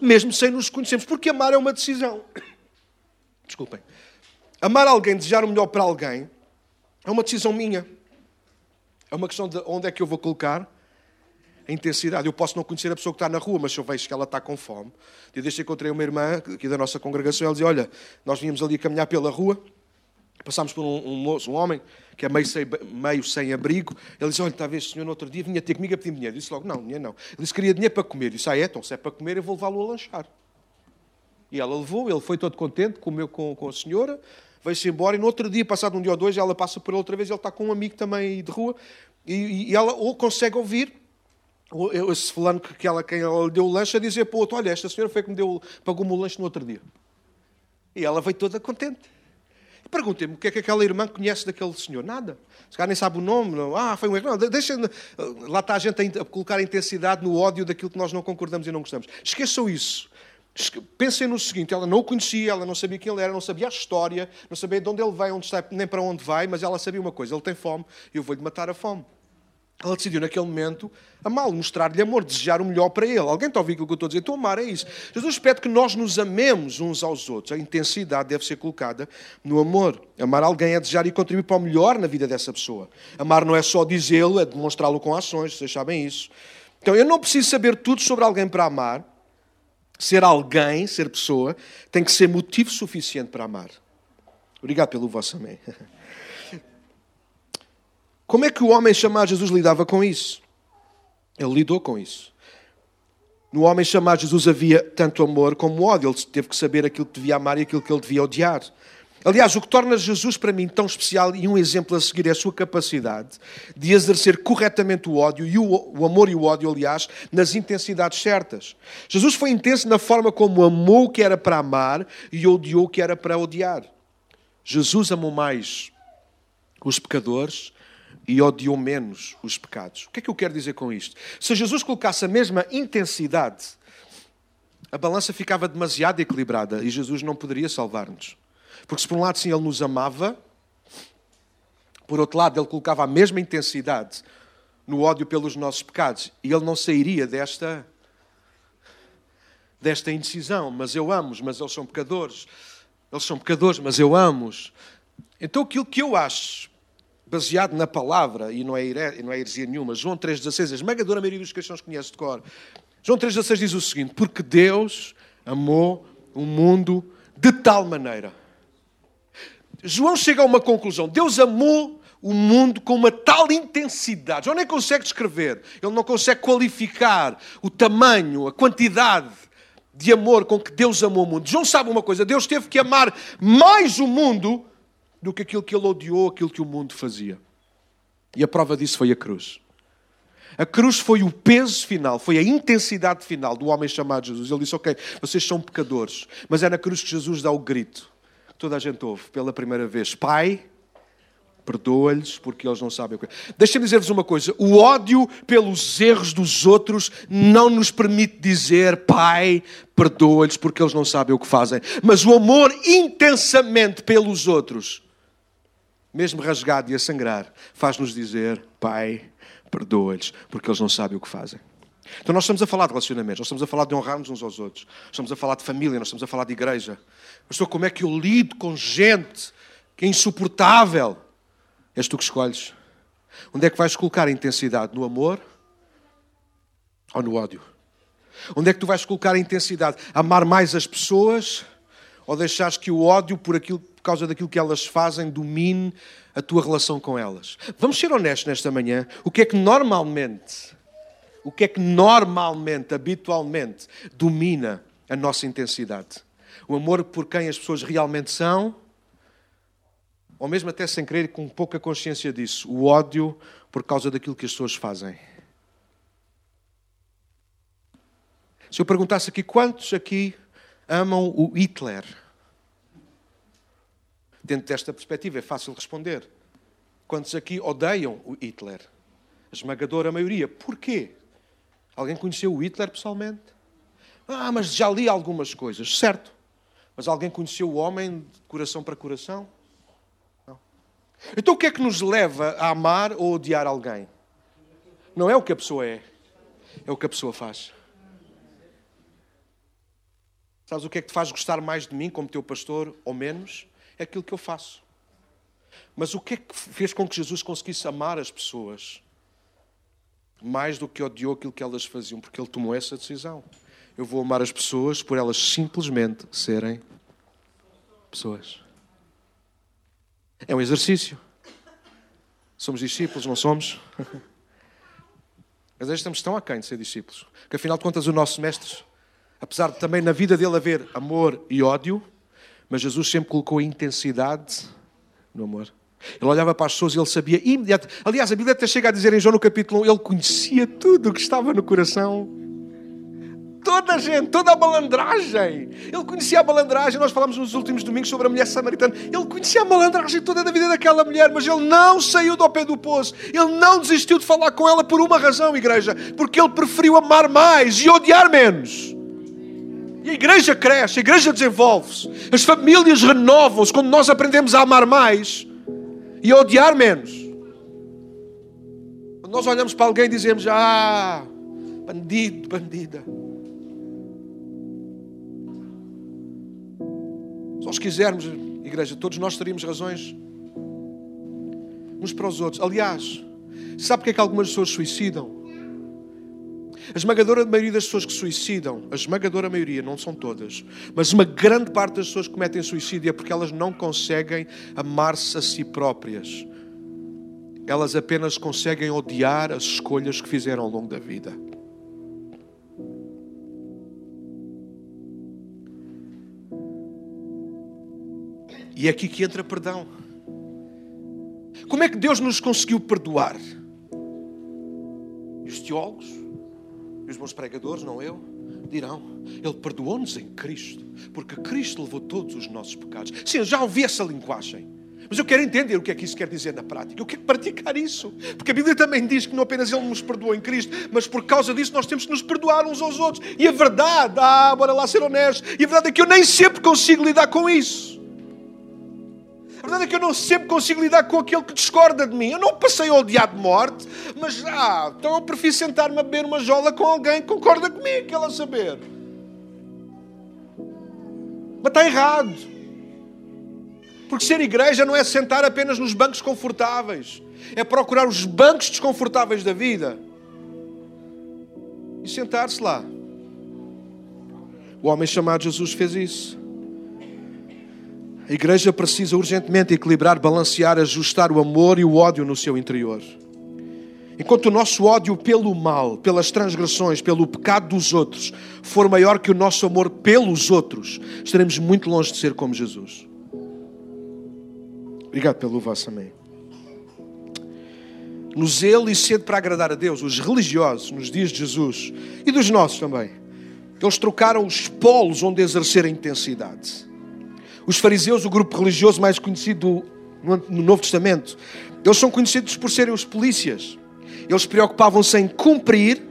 mesmo sem nos conhecermos, porque amar é uma decisão. Desculpem. Amar alguém, desejar o melhor para alguém, é uma decisão minha. É uma questão de onde é que eu vou colocar a intensidade. Eu posso não conhecer a pessoa que está na rua, mas se eu vejo que ela está com fome. Eu deixei encontrei uma irmã aqui da nossa congregação, ela dizia, olha, nós vínhamos ali a caminhar pela rua, passámos por um, um moço, um homem, que é meio sem, meio sem abrigo. Ele disse, olha, talvez o senhor no outro dia vinha ter comigo a pedir dinheiro. Eu disse logo, não, dinheiro não. Ele disse, queria dinheiro para comer. Eu disse, ah, é, então se é para comer, eu vou levá-lo a lanchar. E ela levou, ele foi todo contente, comeu com, com a senhora, veio-se embora, e no outro dia, passado um dia ou dois, ela passa por ele outra vez, ele está com um amigo também de rua, e, e ela ou consegue ouvir esse fulano que ela, quem ela deu o lanche a dizer para o outro, olha, esta senhora foi que me deu, pagou-me o lanche no outro dia. E ela veio toda contente. E perguntei-me o que é que aquela irmã conhece daquele senhor. Nada. Se calhar nem sabe o nome. Não. Ah, foi um erro. Não, deixa, lá está a gente a colocar intensidade no ódio daquilo que nós não concordamos e não gostamos. Esqueçam isso. Pensem no seguinte: ela não o conhecia, ela não sabia quem ele era, não sabia a história, não sabia de onde ele veio, onde está, nem para onde vai, mas ela sabia uma coisa: ele tem fome e eu vou-lhe matar a fome. Ela decidiu naquele momento amá-lo, mostrar-lhe amor, desejar o melhor para ele. Alguém está a ouvir aquilo que eu estou a dizer? Então amar é isso. Jesus pede que nós nos amemos uns aos outros. A intensidade deve ser colocada no amor. Amar alguém é desejar e contribuir para o melhor na vida dessa pessoa. Amar não é só dizê-lo, é demonstrá-lo com ações, vocês sabem isso. Então eu não preciso saber tudo sobre alguém para amar. Ser alguém, ser pessoa, tem que ser motivo suficiente para amar. Obrigado pelo vosso amém. Como é que o homem chamado Jesus lidava com isso? Ele lidou com isso. No homem chamado Jesus havia tanto amor como ódio. Ele teve que saber aquilo que devia amar e aquilo que ele devia odiar. Aliás, o que torna Jesus para mim tão especial e um exemplo a seguir é a sua capacidade de exercer corretamente o ódio e o, o, amor e o ódio, aliás, nas intensidades certas. Jesus foi intenso na forma como amou o que era para amar e odiou o que era para odiar. Jesus amou mais os pecadores e odiou menos os pecados. O que é que eu quero dizer com isto? Se Jesus colocasse a mesma intensidade, a balança ficava demasiado equilibrada e Jesus não poderia salvar-nos. Porque se por um lado sim ele nos amava, por outro lado ele colocava a mesma intensidade no ódio pelos nossos pecados e ele não sairia desta desta indecisão, mas eu amo-os, mas eles são pecadores. Eles são pecadores, mas eu amo-os. Então aquilo que eu acho baseado na palavra, e não é, não é heresia nenhuma, João 3,16, a esmagadora maioria dos cristãos conhece de cor. João 3,16 diz o seguinte: Porque Deus amou o mundo de tal maneira João chega a uma conclusão. Deus amou o mundo com uma tal intensidade. João nem consegue descrever, ele não consegue qualificar o tamanho, a quantidade de amor com que Deus amou o mundo. João sabe uma coisa: Deus teve que amar mais o mundo do que aquilo que ele odiou, aquilo que o mundo fazia. E a prova disso foi a cruz. A cruz foi o peso final, foi a intensidade final do homem chamado Jesus. Ele disse: Ok, vocês são pecadores, mas é na cruz que Jesus dá o grito toda a gente ouve pela primeira vez: Pai, perdoa-lhes porque eles não sabem o que. Deixem-me dizer-vos uma coisa: o ódio pelos erros dos outros não nos permite dizer, Pai, perdoa-lhes porque eles não sabem o que fazem. Mas o amor intensamente pelos outros, mesmo rasgado e a sangrar, faz-nos dizer, Pai, perdoa-lhes porque eles não sabem o que fazem. Então, nós estamos a falar de relacionamentos, nós estamos a falar de honrarmos uns aos outros, estamos a falar de família, nós estamos a falar de igreja. Pastor, como é que eu lido com gente que é insuportável? És tu que escolhes. Onde é que vais colocar a intensidade? No amor ou no ódio? Onde é que tu vais colocar a intensidade? Amar mais as pessoas ou deixares que o ódio, por, aquilo, causa daquilo que elas fazem, domine a tua relação com elas? Vamos ser honestos nesta manhã. O que é que normalmente o que é que normalmente, habitualmente, domina a nossa intensidade? O amor por quem as pessoas realmente são, ou mesmo até sem querer, com pouca consciência disso, o ódio por causa daquilo que as pessoas fazem. Se eu perguntasse aqui, quantos aqui amam o Hitler? Dentro desta perspectiva é fácil responder. Quantos aqui odeiam o Hitler? A esmagadora maioria. Porquê? Alguém conheceu o Hitler pessoalmente? Ah, mas já li algumas coisas, certo. Mas alguém conheceu o homem de coração para coração? Não. Então o que é que nos leva a amar ou odiar alguém? Não é o que a pessoa é, é o que a pessoa faz. Sabes o que é que te faz gostar mais de mim como teu pastor ou menos? É aquilo que eu faço. Mas o que é que fez com que Jesus conseguisse amar as pessoas? mais do que odiou aquilo que elas faziam, porque ele tomou essa decisão. Eu vou amar as pessoas por elas simplesmente serem pessoas. É um exercício. Somos discípulos, não somos? Mas estamos tão aquém de ser discípulos, que afinal de contas o nosso mestre, apesar de também na vida dele haver amor e ódio, mas Jesus sempre colocou a intensidade no amor. Ele olhava para as pessoas e ele sabia imediatamente. Aliás, a Bíblia até chega a dizer em João no capítulo 1, ele conhecia tudo o que estava no coração. Toda a gente, toda a malandragem. Ele conhecia a malandragem. Nós falamos nos últimos domingos sobre a mulher samaritana. Ele conhecia a malandragem toda da vida daquela mulher, mas ele não saiu do pé do poço. Ele não desistiu de falar com ela por uma razão, igreja. Porque ele preferiu amar mais e odiar menos. E a igreja cresce, a igreja desenvolve-se, as famílias renovam-se quando nós aprendemos a amar mais e a odiar menos. Quando nós olhamos para alguém e dizemos: Ah, bandido, bandida. Se nós quisermos, igreja, todos nós teríamos razões uns para os outros. Aliás, sabe porque é que algumas pessoas suicidam? A esmagadora maioria das pessoas que suicidam, a esmagadora maioria, não são todas, mas uma grande parte das pessoas que cometem suicídio é porque elas não conseguem amar-se a si próprias. Elas apenas conseguem odiar as escolhas que fizeram ao longo da vida. E é aqui que entra perdão. Como é que Deus nos conseguiu perdoar? E os teólogos, e os bons pregadores, não eu, dirão: Ele perdoou-nos em Cristo, porque Cristo levou todos os nossos pecados. Sim, eu já ouvi essa linguagem. Mas eu quero entender o que é que isso quer dizer na prática. Eu quero praticar isso. Porque a Bíblia também diz que não apenas Ele nos perdoou em Cristo, mas por causa disso nós temos que nos perdoar uns aos outros. E a verdade, ah, bora lá ser honestos, e a verdade é que eu nem sempre consigo lidar com isso. A verdade é que eu não sempre consigo lidar com aquele que discorda de mim. Eu não passei a odiar de morte, mas ah, então eu prefiro sentar-me a beber uma jola com alguém que concorda comigo, que ela saber. Mas está errado. Porque ser igreja não é sentar apenas nos bancos confortáveis, é procurar os bancos desconfortáveis da vida e sentar-se lá. O homem chamado Jesus fez isso. A igreja precisa urgentemente equilibrar, balancear, ajustar o amor e o ódio no seu interior. Enquanto o nosso ódio pelo mal, pelas transgressões, pelo pecado dos outros, for maior que o nosso amor pelos outros, estaremos muito longe de ser como Jesus. Obrigado pelo vosso amém. No zelo e sede para agradar a Deus, os religiosos, nos dias de Jesus, e dos nossos também, eles trocaram os polos onde exercer a intensidade. Os fariseus, o grupo religioso mais conhecido no Novo Testamento, eles são conhecidos por serem os polícias. Eles preocupavam-se em cumprir,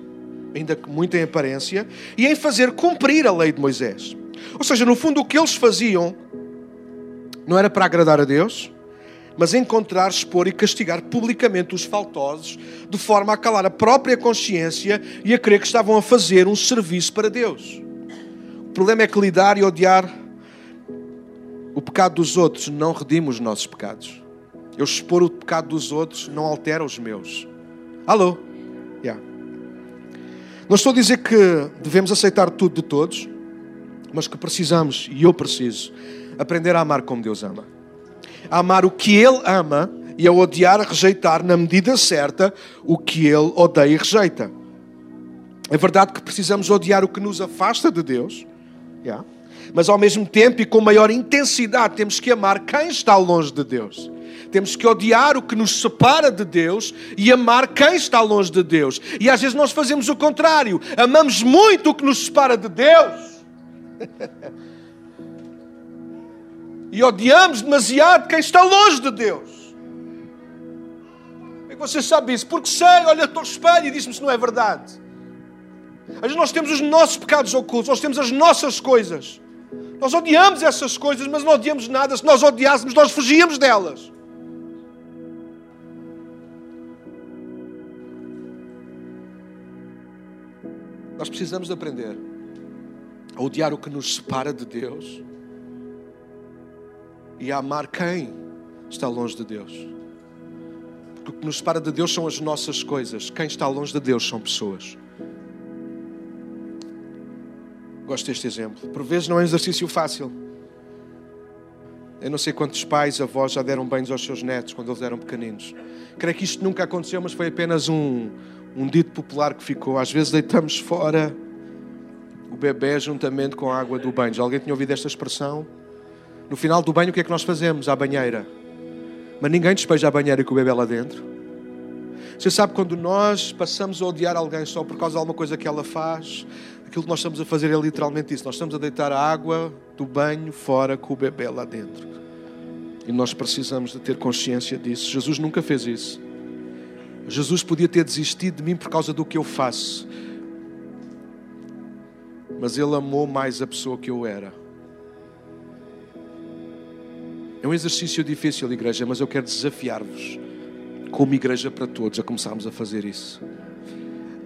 ainda que muito em aparência, e em fazer cumprir a lei de Moisés. Ou seja, no fundo, o que eles faziam não era para agradar a Deus, mas encontrar, expor e castigar publicamente os faltosos, de forma a calar a própria consciência e a crer que estavam a fazer um serviço para Deus. O problema é que lidar e odiar o pecado dos outros não redime os nossos pecados. Eu expor o pecado dos outros não altera os meus. Alô? Yeah. Não estou a dizer que devemos aceitar tudo de todos, mas que precisamos, e eu preciso, aprender a amar como Deus ama. A amar o que Ele ama e a odiar, a rejeitar na medida certa o que Ele odeia e rejeita. É verdade que precisamos odiar o que nos afasta de Deus. Yeah mas ao mesmo tempo e com maior intensidade temos que amar quem está longe de Deus. Temos que odiar o que nos separa de Deus e amar quem está longe de Deus. E às vezes nós fazemos o contrário. Amamos muito o que nos separa de Deus. e odiamos demasiado quem está longe de Deus. Como é que você sabe isso? Porque sei, olha, estou ao espelho e disse-me se não é verdade. Às vezes nós temos os nossos pecados ocultos, nós temos as nossas coisas. Nós odiamos essas coisas, mas não odiamos nada. Se nós odiássemos, nós fugíamos delas. Nós precisamos de aprender a odiar o que nos separa de Deus e a amar quem está longe de Deus. Porque o que nos separa de Deus são as nossas coisas, quem está longe de Deus são pessoas. Gosto deste exemplo. Por vezes não é um exercício fácil. Eu não sei quantos pais, avós já deram banhos aos seus netos quando eles eram pequeninos. Creio que isto nunca aconteceu, mas foi apenas um, um dito popular que ficou. Às vezes deitamos fora o bebê juntamente com a água do banho. Já alguém tinha ouvido esta expressão? No final do banho, o que é que nós fazemos? À banheira. Mas ninguém despeja a banheira com o bebê lá dentro. Você sabe quando nós passamos a odiar alguém só por causa de alguma coisa que ela faz, aquilo que nós estamos a fazer é literalmente isso. Nós estamos a deitar a água do banho fora com o bebê lá dentro. E nós precisamos de ter consciência disso. Jesus nunca fez isso. Jesus podia ter desistido de mim por causa do que eu faço. Mas Ele amou mais a pessoa que eu era. É um exercício difícil, igreja, mas eu quero desafiar-vos, como igreja para todos, a começarmos a fazer isso.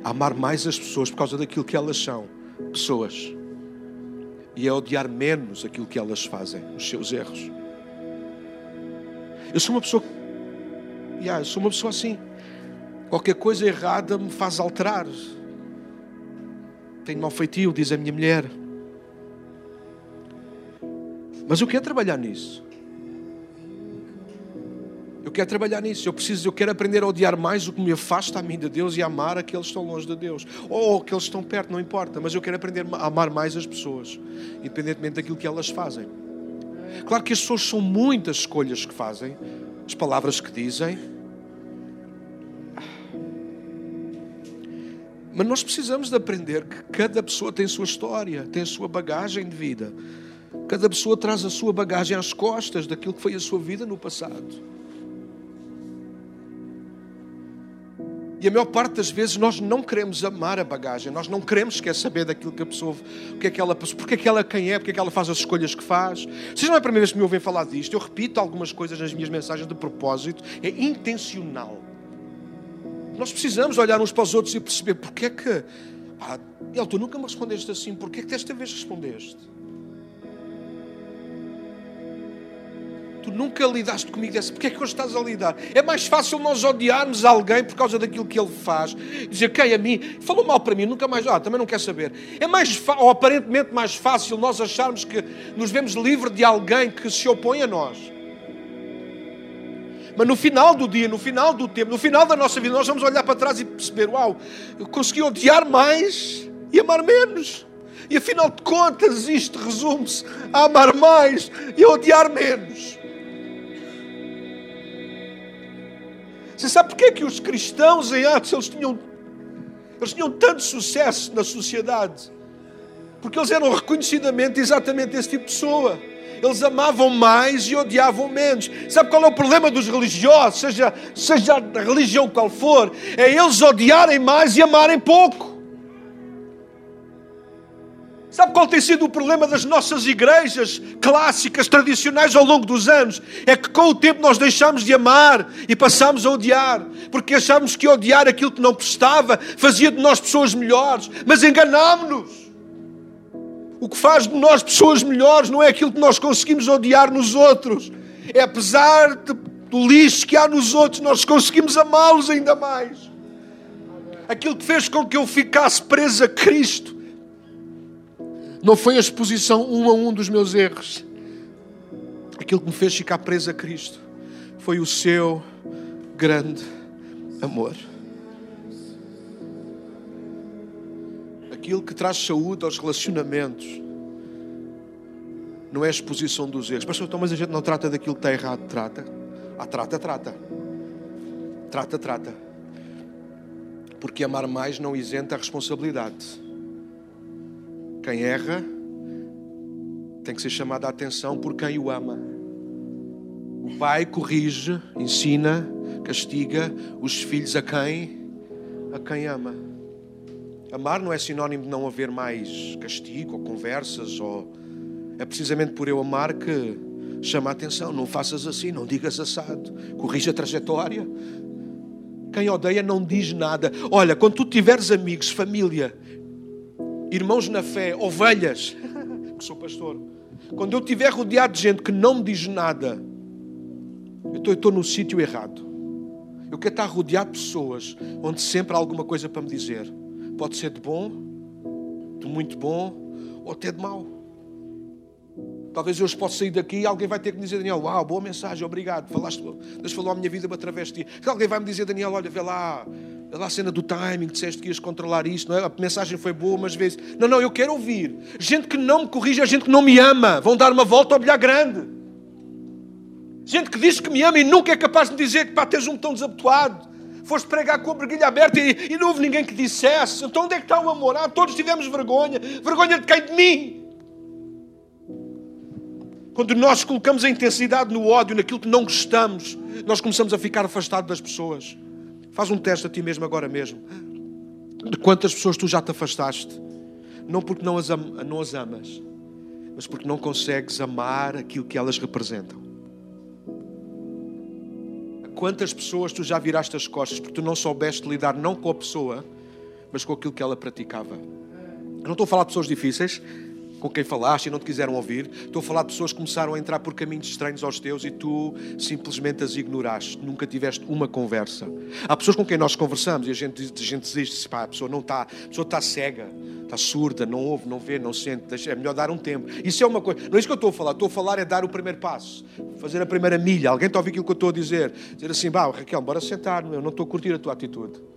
A amar mais as pessoas por causa daquilo que elas são, pessoas. E a odiar menos aquilo que elas fazem, os seus erros. Eu sou uma pessoa. Yeah, eu sou uma pessoa assim. Qualquer coisa errada me faz alterar. Tenho mau feitio, diz a minha mulher. Mas eu quero trabalhar nisso. Quero trabalhar nisso. Eu preciso, eu quero aprender a odiar mais o que me afasta a mim de Deus e amar aqueles que estão longe de Deus. Ou aqueles que estão perto, não importa. Mas eu quero aprender a amar mais as pessoas, independentemente daquilo que elas fazem. Claro que as pessoas são muitas escolhas que fazem, as palavras que dizem. Mas nós precisamos de aprender que cada pessoa tem a sua história, tem a sua bagagem de vida. Cada pessoa traz a sua bagagem às costas daquilo que foi a sua vida no passado. E a maior parte das vezes nós não queremos amar a bagagem, nós não queremos quer saber daquilo que a pessoa, o que é que ela passou, porque é que ela quem é, porque é que ela faz as escolhas que faz. Vocês não é a primeira vez que me ouvem falar disto, eu repito algumas coisas nas minhas mensagens de propósito, é intencional. Nós precisamos olhar uns para os outros e perceber porque é que, ah, El, tu nunca me respondeste assim, porque é que desta vez respondeste? Tu nunca lidaste comigo dessa. Porque é que hoje estás a lidar? É mais fácil nós odiarmos alguém por causa daquilo que ele faz. Dizer, quem a mim? Falou mal para mim, nunca mais. Ah, também não quer saber. É mais, ou aparentemente mais fácil nós acharmos que nos vemos livre de alguém que se opõe a nós. Mas no final do dia, no final do tempo, no final da nossa vida, nós vamos olhar para trás e perceber: uau, eu consegui odiar mais e amar menos. E afinal de contas, isto resume-se a amar mais e a odiar menos. Você sabe porquê que os cristãos em Atos eles tinham, eles tinham tanto sucesso na sociedade? Porque eles eram reconhecidamente exatamente esse tipo de pessoa. Eles amavam mais e odiavam menos. Sabe qual é o problema dos religiosos, seja, seja a religião qual for? É eles odiarem mais e amarem pouco. Sabe qual tem sido o problema das nossas igrejas clássicas, tradicionais ao longo dos anos? É que com o tempo nós deixamos de amar e passamos a odiar, porque achamos que odiar aquilo que não prestava fazia de nós pessoas melhores, mas enganámos-nos. O que faz de nós pessoas melhores não é aquilo que nós conseguimos odiar nos outros, é apesar de, do lixo que há nos outros, nós conseguimos amá-los ainda mais. Aquilo que fez com que eu ficasse preso a Cristo não foi a exposição um a um dos meus erros. Aquilo que me fez ficar preso a Cristo foi o seu grande amor. Aquilo que traz saúde aos relacionamentos não é a exposição dos erros. Pastor, então, mas a gente não trata daquilo que está errado. Trata. Ah, trata, trata. Trata, trata. Porque amar mais não isenta a responsabilidade. Quem erra tem que ser chamado a atenção por quem o ama. O pai corrige, ensina, castiga os filhos a quem? A quem ama. Amar não é sinónimo de não haver mais castigo ou conversas ou é precisamente por eu amar que chama a atenção. Não faças assim, não digas assado. Corrija a trajetória. Quem odeia não diz nada. Olha, quando tu tiveres amigos, família, irmãos na fé, ovelhas, que sou pastor, quando eu estiver rodeado de gente que não me diz nada, eu estou no sítio errado. Eu quero estar rodeado de pessoas onde sempre há alguma coisa para me dizer. Pode ser de bom, de muito bom, ou até de mau. Talvez eu hoje possa sair daqui e alguém vai ter que me dizer, Daniel, uau, boa mensagem, obrigado. Falaste, Deus falou a minha vida através de ti. Alguém vai me dizer, Daniel, olha, vê lá, lá a cena do timing, disseste que ias controlar isto, não é? a mensagem foi boa, mas vezes. Não, não, eu quero ouvir. Gente que não me corrige, é gente que não me ama. Vão dar uma volta ao bilhar grande. Gente que diz que me ama e nunca é capaz de me dizer que pá, tens um tão desabituado. Foste pregar com a breguilha aberta e, e, não houve ninguém que dissesse. Então onde é que está o amor? Ah, todos tivemos vergonha. Vergonha de quem? De mim. Quando nós colocamos a intensidade no ódio, naquilo que não gostamos, nós começamos a ficar afastados das pessoas. Faz um teste a ti mesmo agora mesmo. De quantas pessoas tu já te afastaste? Não porque não as, am não as amas, mas porque não consegues amar aquilo que elas representam. Quantas pessoas tu já viraste as costas porque tu não soubeste lidar não com a pessoa, mas com aquilo que ela praticava? Eu não estou a falar de pessoas difíceis, com quem falaste e não te quiseram ouvir. Estou a falar de pessoas que começaram a entrar por caminhos estranhos aos teus e tu simplesmente as ignoraste. Nunca tiveste uma conversa. Há pessoas com quem nós conversamos e a gente, a gente desiste. Pá, a pessoa não está, a pessoa está cega, está surda, não ouve, não vê, não sente. É melhor dar um tempo. Isso é uma coisa. Não é isso que eu estou a falar. Estou a falar é dar o primeiro passo, fazer a primeira milha. Alguém está a ouvir aquilo que eu estou a dizer? Dizer assim, bah, Raquel, bora sentar, eu não estou a curtir a tua atitude.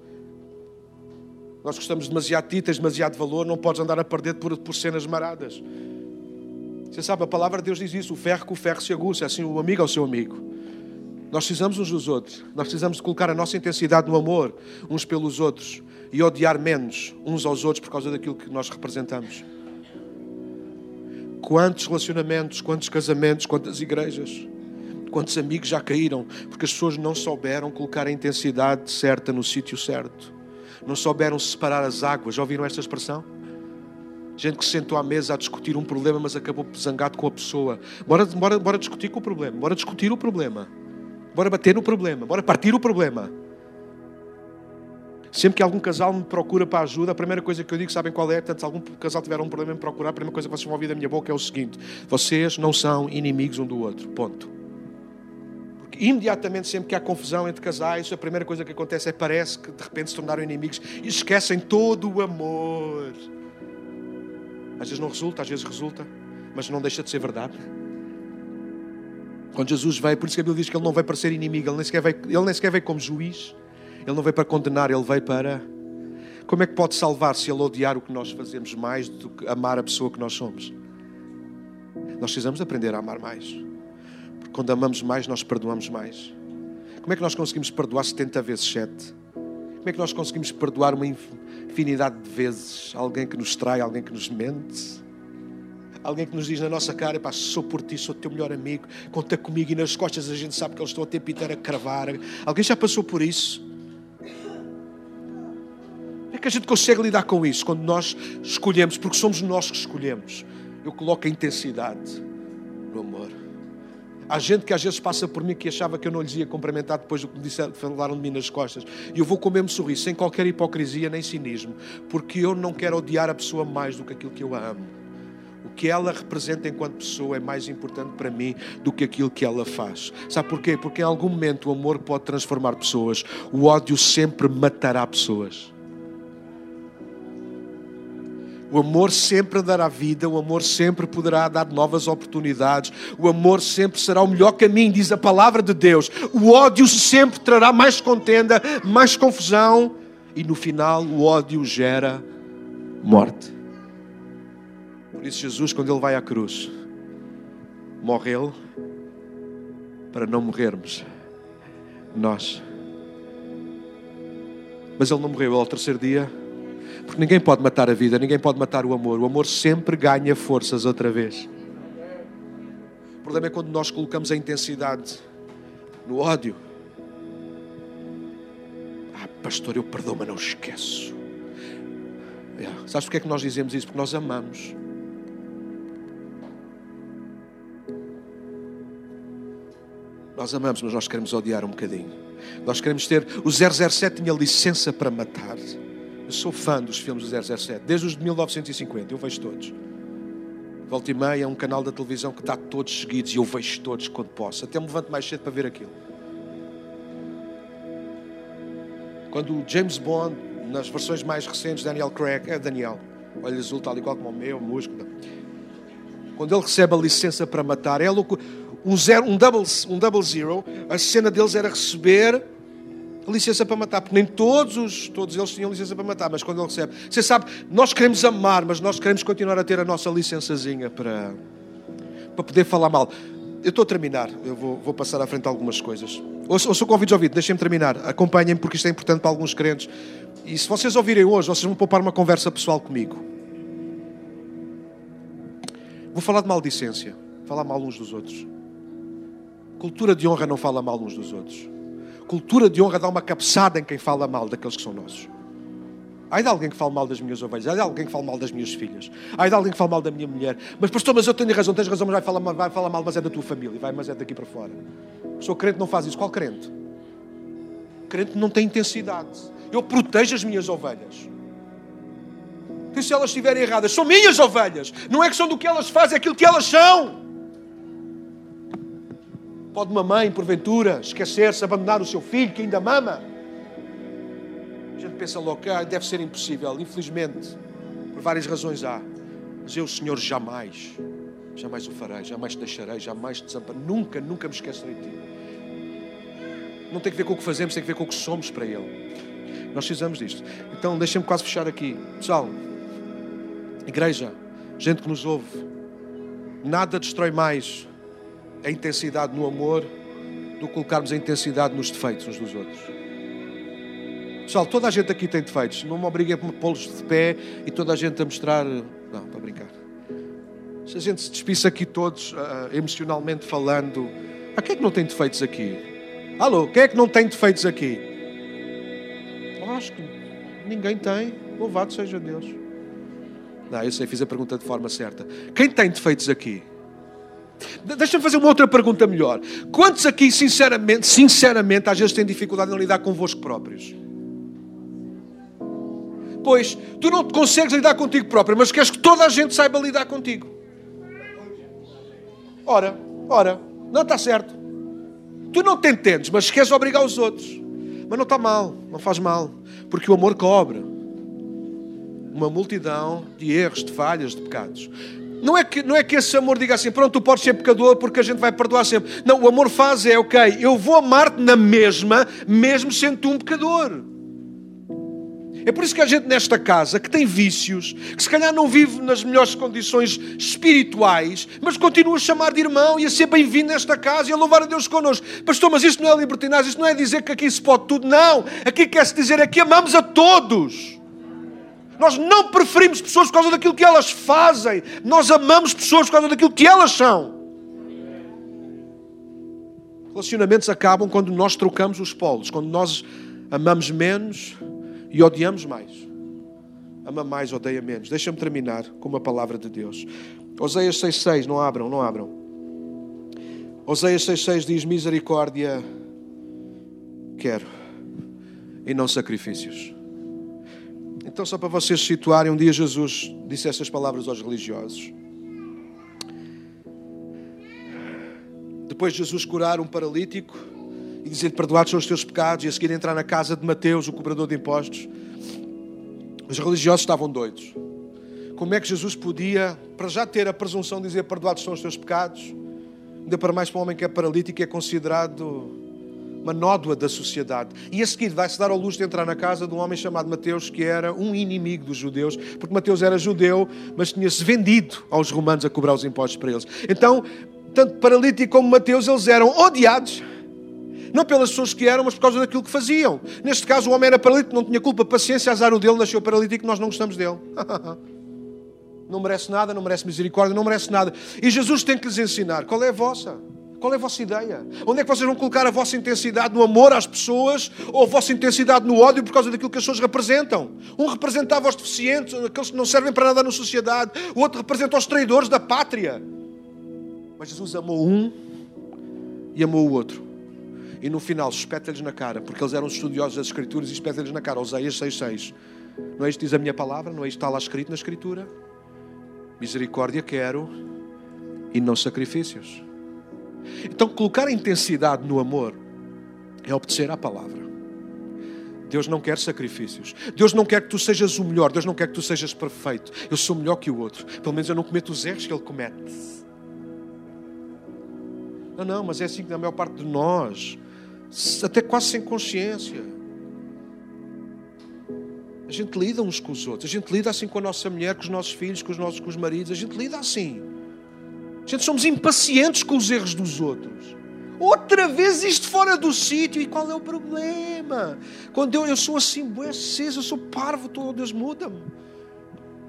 Nós gostamos demasiado de ti, tens demasiado valor, não podes andar a perder por, por cenas maradas. Você sabe, a palavra de Deus diz isso: o ferro com o ferro se aguça, é assim o amigo ao seu amigo. Nós precisamos uns dos outros, nós precisamos colocar a nossa intensidade no amor uns pelos outros e odiar menos uns aos outros por causa daquilo que nós representamos. Quantos relacionamentos, quantos casamentos, quantas igrejas, quantos amigos já caíram porque as pessoas não souberam colocar a intensidade certa no sítio certo não souberam separar as águas. Já ouviram esta expressão? Gente que se sentou à mesa a discutir um problema, mas acabou zangado com a pessoa. Bora, bora, bora discutir com o problema. Bora discutir o problema. Bora bater no problema. Bora partir o problema. Sempre que algum casal me procura para ajuda, a primeira coisa que eu digo, sabem qual é? Portanto, se algum casal tiver um problema em me procurar, a primeira coisa que vocês vão ouvir da minha boca é o seguinte: vocês não são inimigos um do outro. Ponto imediatamente, sempre que há confusão entre casais, a primeira coisa que acontece é parece que de repente se tornaram inimigos e esquecem todo o amor. Às vezes não resulta, às vezes resulta, mas não deixa de ser verdade. Quando Jesus veio, por isso que a Bíblia diz que ele não veio para ser inimigo, ele nem sequer veio, ele nem sequer veio como juiz, ele não veio para condenar, ele veio para. Como é que pode salvar se ele odiar o que nós fazemos mais do que amar a pessoa que nós somos? Nós precisamos aprender a amar mais. Quando amamos mais, nós perdoamos mais. Como é que nós conseguimos perdoar 70 vezes 7? Como é que nós conseguimos perdoar uma infinidade de vezes alguém que nos trai, alguém que nos mente? Alguém que nos diz na nossa cara, pá, sou por ti, sou teu melhor amigo, conta comigo e nas costas a gente sabe que eles estão a tempo inteiro a cravar. Alguém já passou por isso? Como é que a gente consegue lidar com isso quando nós escolhemos, porque somos nós que escolhemos? Eu coloco a intensidade no amor. Há gente que às vezes passa por mim que achava que eu não lhes ia cumprimentar depois do que me disseram, falaram de mim nas costas. E eu vou com o mesmo sorriso, sem qualquer hipocrisia nem cinismo, porque eu não quero odiar a pessoa mais do que aquilo que eu a amo. O que ela representa enquanto pessoa é mais importante para mim do que aquilo que ela faz. Sabe porquê? Porque em algum momento o amor pode transformar pessoas, o ódio sempre matará pessoas. O amor sempre dará vida, o amor sempre poderá dar novas oportunidades, o amor sempre será o melhor caminho, diz a palavra de Deus. O ódio sempre trará mais contenda, mais confusão, e no final o ódio gera morte. Por isso, Jesus, quando ele vai à cruz, morre ele para não morrermos nós. Mas ele não morreu, ao terceiro dia porque ninguém pode matar a vida, ninguém pode matar o amor. O amor sempre ganha forças outra vez. O problema é quando nós colocamos a intensidade no ódio. Ah, pastor, eu perdoo, mas não esqueço. É. Sabes porquê é que nós dizemos isso? Porque nós amamos. Nós amamos, mas nós queremos odiar um bocadinho. Nós queremos ter. O 007 tinha licença para matar. Eu sou fã dos filmes do 007, desde os de 1950, eu vejo todos. Volta e meia é um canal da televisão que dá todos seguidos e eu vejo todos quando posso. Até me levanto mais cedo para ver aquilo. Quando o James Bond, nas versões mais recentes, Daniel Craig, é Daniel, olho azul, tal qual como o meu, músculo. Quando ele recebe a licença para matar, é louco. Um, zero, um, double, um double zero, a cena deles era receber licença para matar, porque nem todos, os, todos eles tinham licença para matar, mas quando ele recebe, você sabe, nós queremos amar, mas nós queremos continuar a ter a nossa licençazinha para, para poder falar mal. Eu estou a terminar, eu vou, vou passar à frente algumas coisas. Ouço, ouço convites ouvido, deixem-me terminar. Acompanhem-me porque isto é importante para alguns crentes. E se vocês ouvirem hoje, vocês vão poupar uma conversa pessoal comigo. Vou falar de maldicência, falar mal uns dos outros. Cultura de honra não fala mal uns dos outros cultura de honra dá uma cabeçada em quem fala mal daqueles que são nossos. Ai de alguém que fale mal das minhas ovelhas, ai de alguém que fale mal das minhas filhas, ai de alguém que fale mal da minha mulher. Mas, pastor, mas eu tenho razão, tens razão, mas vai falar, mal, vai falar mal, mas é da tua família, vai, mas é daqui para fora. Sou crente, não faz isso. Qual crente? Crente não tem intensidade. Eu protejo as minhas ovelhas. E se elas estiverem erradas, são minhas ovelhas. Não é que são do que elas fazem, é aquilo que elas são. Pode uma mãe, porventura, esquecer-se, abandonar o seu filho que ainda mama? A gente pensa logo ah, deve ser impossível. Infelizmente, por várias razões há. Mas eu, Senhor, jamais, jamais o farei, jamais te deixarei, jamais te desamparei. Nunca, nunca me esquecerei de ti. Não tem que ver com o que fazemos, tem que ver com o que somos para Ele. Nós precisamos disto. Então, deixem-me quase fechar aqui. Pessoal, igreja, gente que nos ouve, nada destrói mais a intensidade no amor do que colocarmos a intensidade nos defeitos uns dos outros. Pessoal, toda a gente aqui tem defeitos. Não me obriguem a pô-los de pé e toda a gente a mostrar. Não, para brincar. Se a gente se despisse aqui todos, uh, emocionalmente falando, a quem é que não tem defeitos aqui? Alô, quem é que não tem defeitos aqui? Acho que ninguém tem. Louvado seja Deus. Não, eu sei, fiz a pergunta de forma certa. Quem tem defeitos aqui? Deixa-me fazer uma outra pergunta melhor. Quantos aqui, sinceramente, sinceramente, às vezes têm dificuldade em lidar convosco próprios? Pois, tu não consegues lidar contigo próprio, mas queres que toda a gente saiba lidar contigo. Ora, ora, não está certo. Tu não te entendes, mas queres obrigar os outros. Mas não está mal, não faz mal, porque o amor cobra uma multidão de erros, de falhas, de pecados. Não é, que, não é que esse amor diga assim, pronto, tu podes ser pecador porque a gente vai perdoar sempre. Não, o amor faz é, ok, eu vou amar-te na mesma, mesmo sendo tu um pecador. É por isso que a gente nesta casa, que tem vícios, que se calhar não vive nas melhores condições espirituais, mas continua a chamar de irmão e a ser bem-vindo nesta casa e a louvar a Deus connosco. Pastor, mas isto não é libertinagem, isto não é dizer que aqui se pode tudo. Não, aqui quer-se dizer é que amamos a todos. Nós não preferimos pessoas por causa daquilo que elas fazem. Nós amamos pessoas por causa daquilo que elas são. Relacionamentos acabam quando nós trocamos os polos, quando nós amamos menos e odiamos mais. Ama mais, odeia menos. Deixa-me terminar com uma palavra de Deus. Oséias 6,6, não abram, não abram. Oséias 6,6 diz: Misericórdia quero e não sacrifícios. Então, só para vocês situarem, um dia Jesus disse estas palavras aos religiosos. Depois de Jesus curar um paralítico e dizer perdoados são os teus pecados, e a seguir entrar na casa de Mateus, o cobrador de impostos, os religiosos estavam doidos. Como é que Jesus podia, para já ter a presunção de dizer perdoados são os teus pecados, ainda para mais para um homem que é paralítico e é considerado uma nódoa da sociedade. E a seguir vai-se dar ao luxo de entrar na casa de um homem chamado Mateus, que era um inimigo dos judeus, porque Mateus era judeu, mas tinha-se vendido aos romanos a cobrar os impostos para eles. Então, tanto paralítico como Mateus, eles eram odiados. Não pelas pessoas que eram, mas por causa daquilo que faziam. Neste caso, o homem era paralítico, não tinha culpa, paciência, azar o dele, nasceu paralítico, nós não gostamos dele. não merece nada, não merece misericórdia, não merece nada. E Jesus tem que lhes ensinar qual é a vossa. Qual é a vossa ideia? Onde é que vocês vão colocar a vossa intensidade no amor às pessoas ou a vossa intensidade no ódio por causa daquilo que as pessoas representam? Um representava os deficientes, aqueles que não servem para nada na sociedade, o outro representa os traidores da pátria. Mas Jesus amou um e amou o outro. E no final espeta-lhes na cara, porque eles eram estudiosos das Escrituras e espeta-lhes na cara, Oséias 6,6. Não é isto diz a minha palavra? Não é isto está lá escrito na Escritura? Misericórdia quero e não sacrifícios. Então, colocar a intensidade no amor é obedecer à palavra. Deus não quer sacrifícios. Deus não quer que tu sejas o melhor. Deus não quer que tu sejas perfeito. Eu sou melhor que o outro. Pelo menos eu não cometo os erros que ele comete. Não, não, mas é assim que na maior parte de nós, até quase sem consciência. A gente lida uns com os outros. A gente lida assim com a nossa mulher, com os nossos filhos, com os nossos com os maridos. A gente lida assim. Gente, somos impacientes com os erros dos outros. Outra vez isto fora do sítio. E qual é o problema? Quando eu, eu sou assim, bué aceso, eu sou parvo, todo Deus muda-me.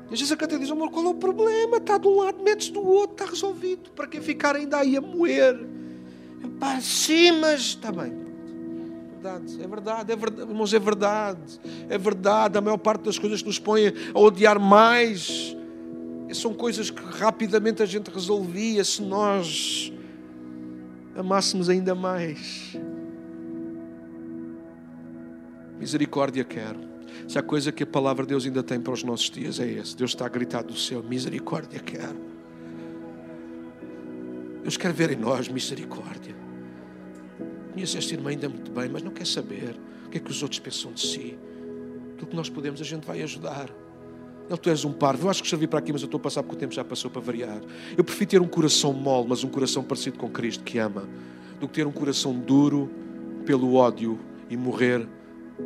E às vezes a canta diz, amor, qual é o problema? Está de um lado, metes do outro, está resolvido. Para que ficar ainda aí a moer? Pá, sim, mas está bem. verdade, é verdade, é verdade, irmãos, é verdade, é verdade. A maior parte das coisas que nos põem a odiar mais são coisas que rapidamente a gente resolvia se nós amássemos ainda mais. Misericórdia quero. Se há coisa que a palavra de Deus ainda tem para os nossos dias é esse. Deus está a gritar do céu: misericórdia quero. Deus quer ver em nós misericórdia. Conheço esta irmã ainda muito bem, mas não quer saber o que é que os outros pensam de si. Aquilo que nós podemos, a gente vai ajudar. Ele, tu és um parvo. Eu acho que servi para aqui, mas eu estou a passar porque o tempo já passou para variar. Eu prefiro ter um coração mole, mas um coração parecido com Cristo, que ama, do que ter um coração duro pelo ódio e morrer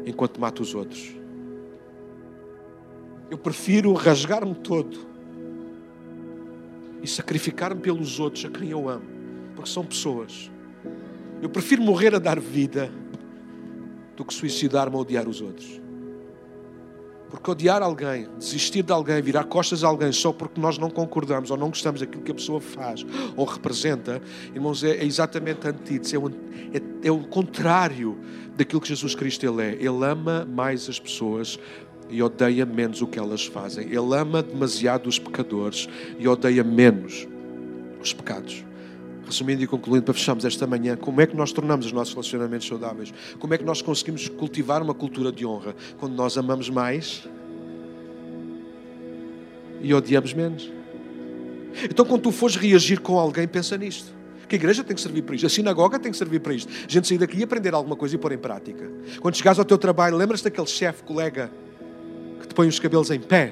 enquanto mato os outros. Eu prefiro rasgar-me todo e sacrificar-me pelos outros a quem eu amo, porque são pessoas eu prefiro morrer a dar vida do que suicidar-me a odiar os outros. Porque odiar alguém, desistir de alguém, virar costas a alguém só porque nós não concordamos ou não gostamos daquilo que a pessoa faz ou representa, irmãos, é, é exatamente antítese, é é, é o contrário daquilo que Jesus Cristo ele é. Ele ama mais as pessoas e odeia menos o que elas fazem. Ele ama demasiado os pecadores e odeia menos os pecados. Resumindo e concluindo, para fecharmos esta manhã, como é que nós tornamos os nossos relacionamentos saudáveis? Como é que nós conseguimos cultivar uma cultura de honra quando nós amamos mais e odiamos menos? Então, quando tu fores reagir com alguém, pensa nisto. Que a igreja tem que servir para isto, a sinagoga tem que servir para isto. A gente sair daqui e aprender alguma coisa e pôr em prática. Quando chegares ao teu trabalho, lembras-te daquele chefe, colega, que te põe os cabelos em pé?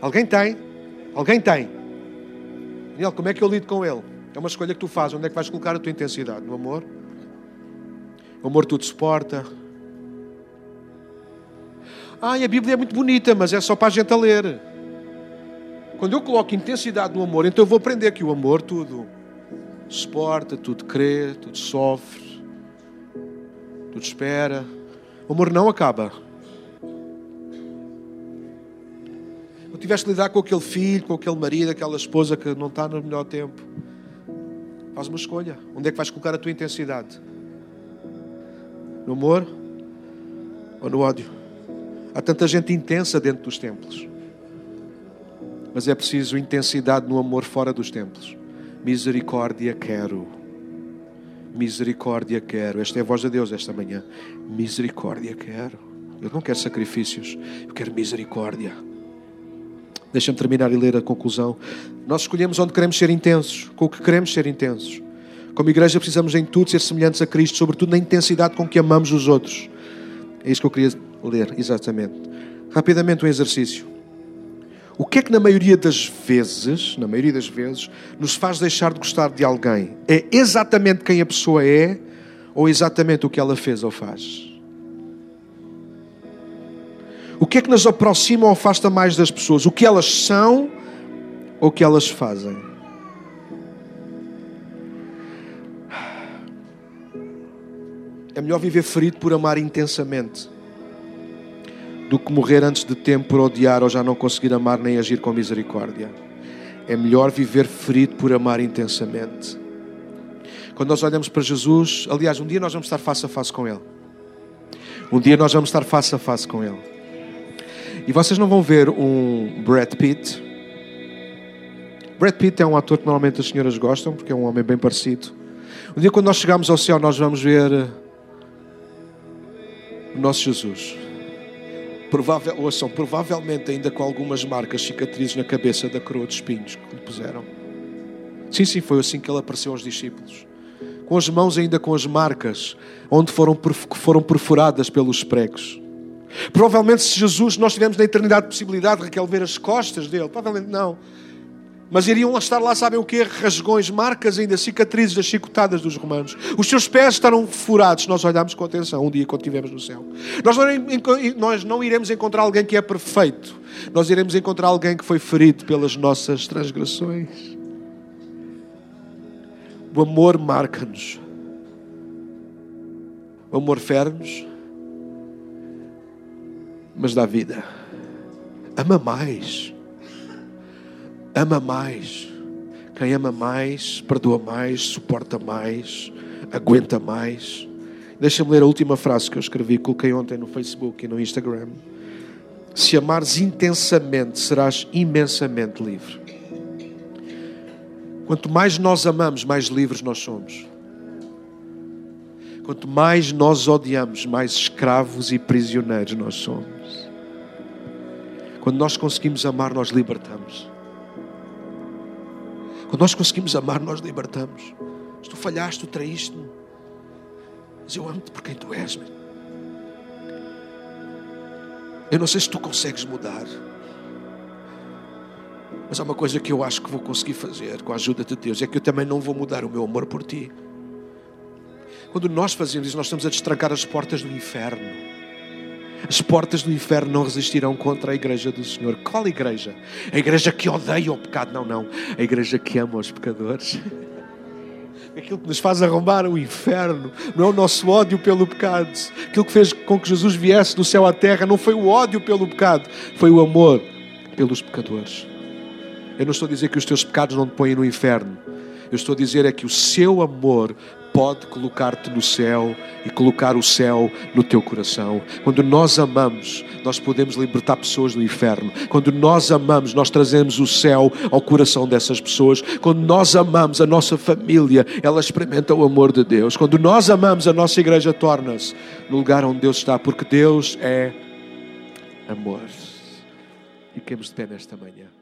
Alguém tem? Alguém tem? Daniel, como é que eu lido com ele? É uma escolha que tu fazes. Onde é que vais colocar a tua intensidade? No amor? O amor tudo suporta. Ah, a Bíblia é muito bonita, mas é só para a gente a ler. Quando eu coloco intensidade no amor, então eu vou aprender que o amor tudo suporta, tudo crê, tudo sofre, tudo espera. O amor não acaba. Ou tiveste de lidar com aquele filho, com aquele marido, aquela esposa que não está no melhor tempo. Faz uma escolha. Onde é que vais colocar a tua intensidade? No amor ou no ódio? Há tanta gente intensa dentro dos templos. Mas é preciso intensidade no amor fora dos templos. Misericórdia quero. Misericórdia quero. Esta é a voz de Deus esta manhã. Misericórdia quero. Eu não quero sacrifícios. Eu quero misericórdia. Deixa-me terminar e ler a conclusão. Nós escolhemos onde queremos ser intensos, com o que queremos ser intensos. Como igreja, precisamos em tudo ser semelhantes a Cristo, sobretudo na intensidade com que amamos os outros. É isso que eu queria ler, exatamente. Rapidamente, um exercício. O que é que, na maioria das vezes, na maioria das vezes, nos faz deixar de gostar de alguém? É exatamente quem a pessoa é ou exatamente o que ela fez ou faz? O que é que nos aproxima ou afasta mais das pessoas? O que elas são ou o que elas fazem? É melhor viver ferido por amar intensamente do que morrer antes de tempo por odiar ou já não conseguir amar nem agir com misericórdia. É melhor viver ferido por amar intensamente. Quando nós olhamos para Jesus, aliás, um dia nós vamos estar face a face com Ele. Um dia nós vamos estar face a face com Ele. E vocês não vão ver um Brad Pitt. Brad Pitt é um ator que normalmente as senhoras gostam, porque é um homem bem parecido. Um dia, quando nós chegamos ao céu, nós vamos ver o nosso Jesus. Provável, ouçam, provavelmente ainda com algumas marcas, cicatrizes na cabeça da coroa de espinhos que lhe puseram. Sim, sim, foi assim que ele apareceu aos discípulos. Com as mãos ainda com as marcas, onde foram, foram perfuradas pelos pregos. Provavelmente, se Jesus, nós tivemos na eternidade possibilidade de Raquel ver as costas dele, provavelmente não. Mas iriam estar lá, sabem o quê? Rasgões, marcas ainda, cicatrizes das chicotadas dos romanos. Os seus pés estarão furados. Nós olhamos com atenção um dia quando estivermos no céu. Nós não, nós não iremos encontrar alguém que é perfeito. Nós iremos encontrar alguém que foi ferido pelas nossas transgressões. O amor marca-nos. O amor fere-nos mas dá vida. Ama mais. Ama mais. Quem ama mais, perdoa mais, suporta mais, aguenta mais. Deixa-me ler a última frase que eu escrevi, coloquei ontem no Facebook e no Instagram. Se amares intensamente, serás imensamente livre. Quanto mais nós amamos, mais livres nós somos. Quanto mais nós odiamos, mais escravos e prisioneiros nós somos. Quando nós conseguimos amar, nós libertamos. Quando nós conseguimos amar, nós libertamos. Se tu falhaste, tu traíste-me. Mas eu amo-te por quem tu és. Meu. Eu não sei se tu consegues mudar. Mas há uma coisa que eu acho que vou conseguir fazer com a ajuda de Deus: é que eu também não vou mudar o meu amor por ti. Quando nós fazemos isso, nós estamos a destrancar as portas do inferno. As portas do inferno não resistirão contra a igreja do Senhor. Qual igreja? A igreja que odeia o pecado? Não, não. A igreja que ama os pecadores. Aquilo que nos faz arrombar o inferno não é o nosso ódio pelo pecado. Aquilo que fez com que Jesus viesse do céu à terra não foi o ódio pelo pecado, foi o amor pelos pecadores. Eu não estou a dizer que os teus pecados não te põem no inferno. Eu estou a dizer é que o seu amor pode colocar-te no céu e colocar o céu no teu coração. Quando nós amamos, nós podemos libertar pessoas do inferno. Quando nós amamos, nós trazemos o céu ao coração dessas pessoas. Quando nós amamos a nossa família, ela experimenta o amor de Deus. Quando nós amamos, a nossa igreja torna-se no lugar onde Deus está, porque Deus é amor. Fiquemos de pé nesta manhã.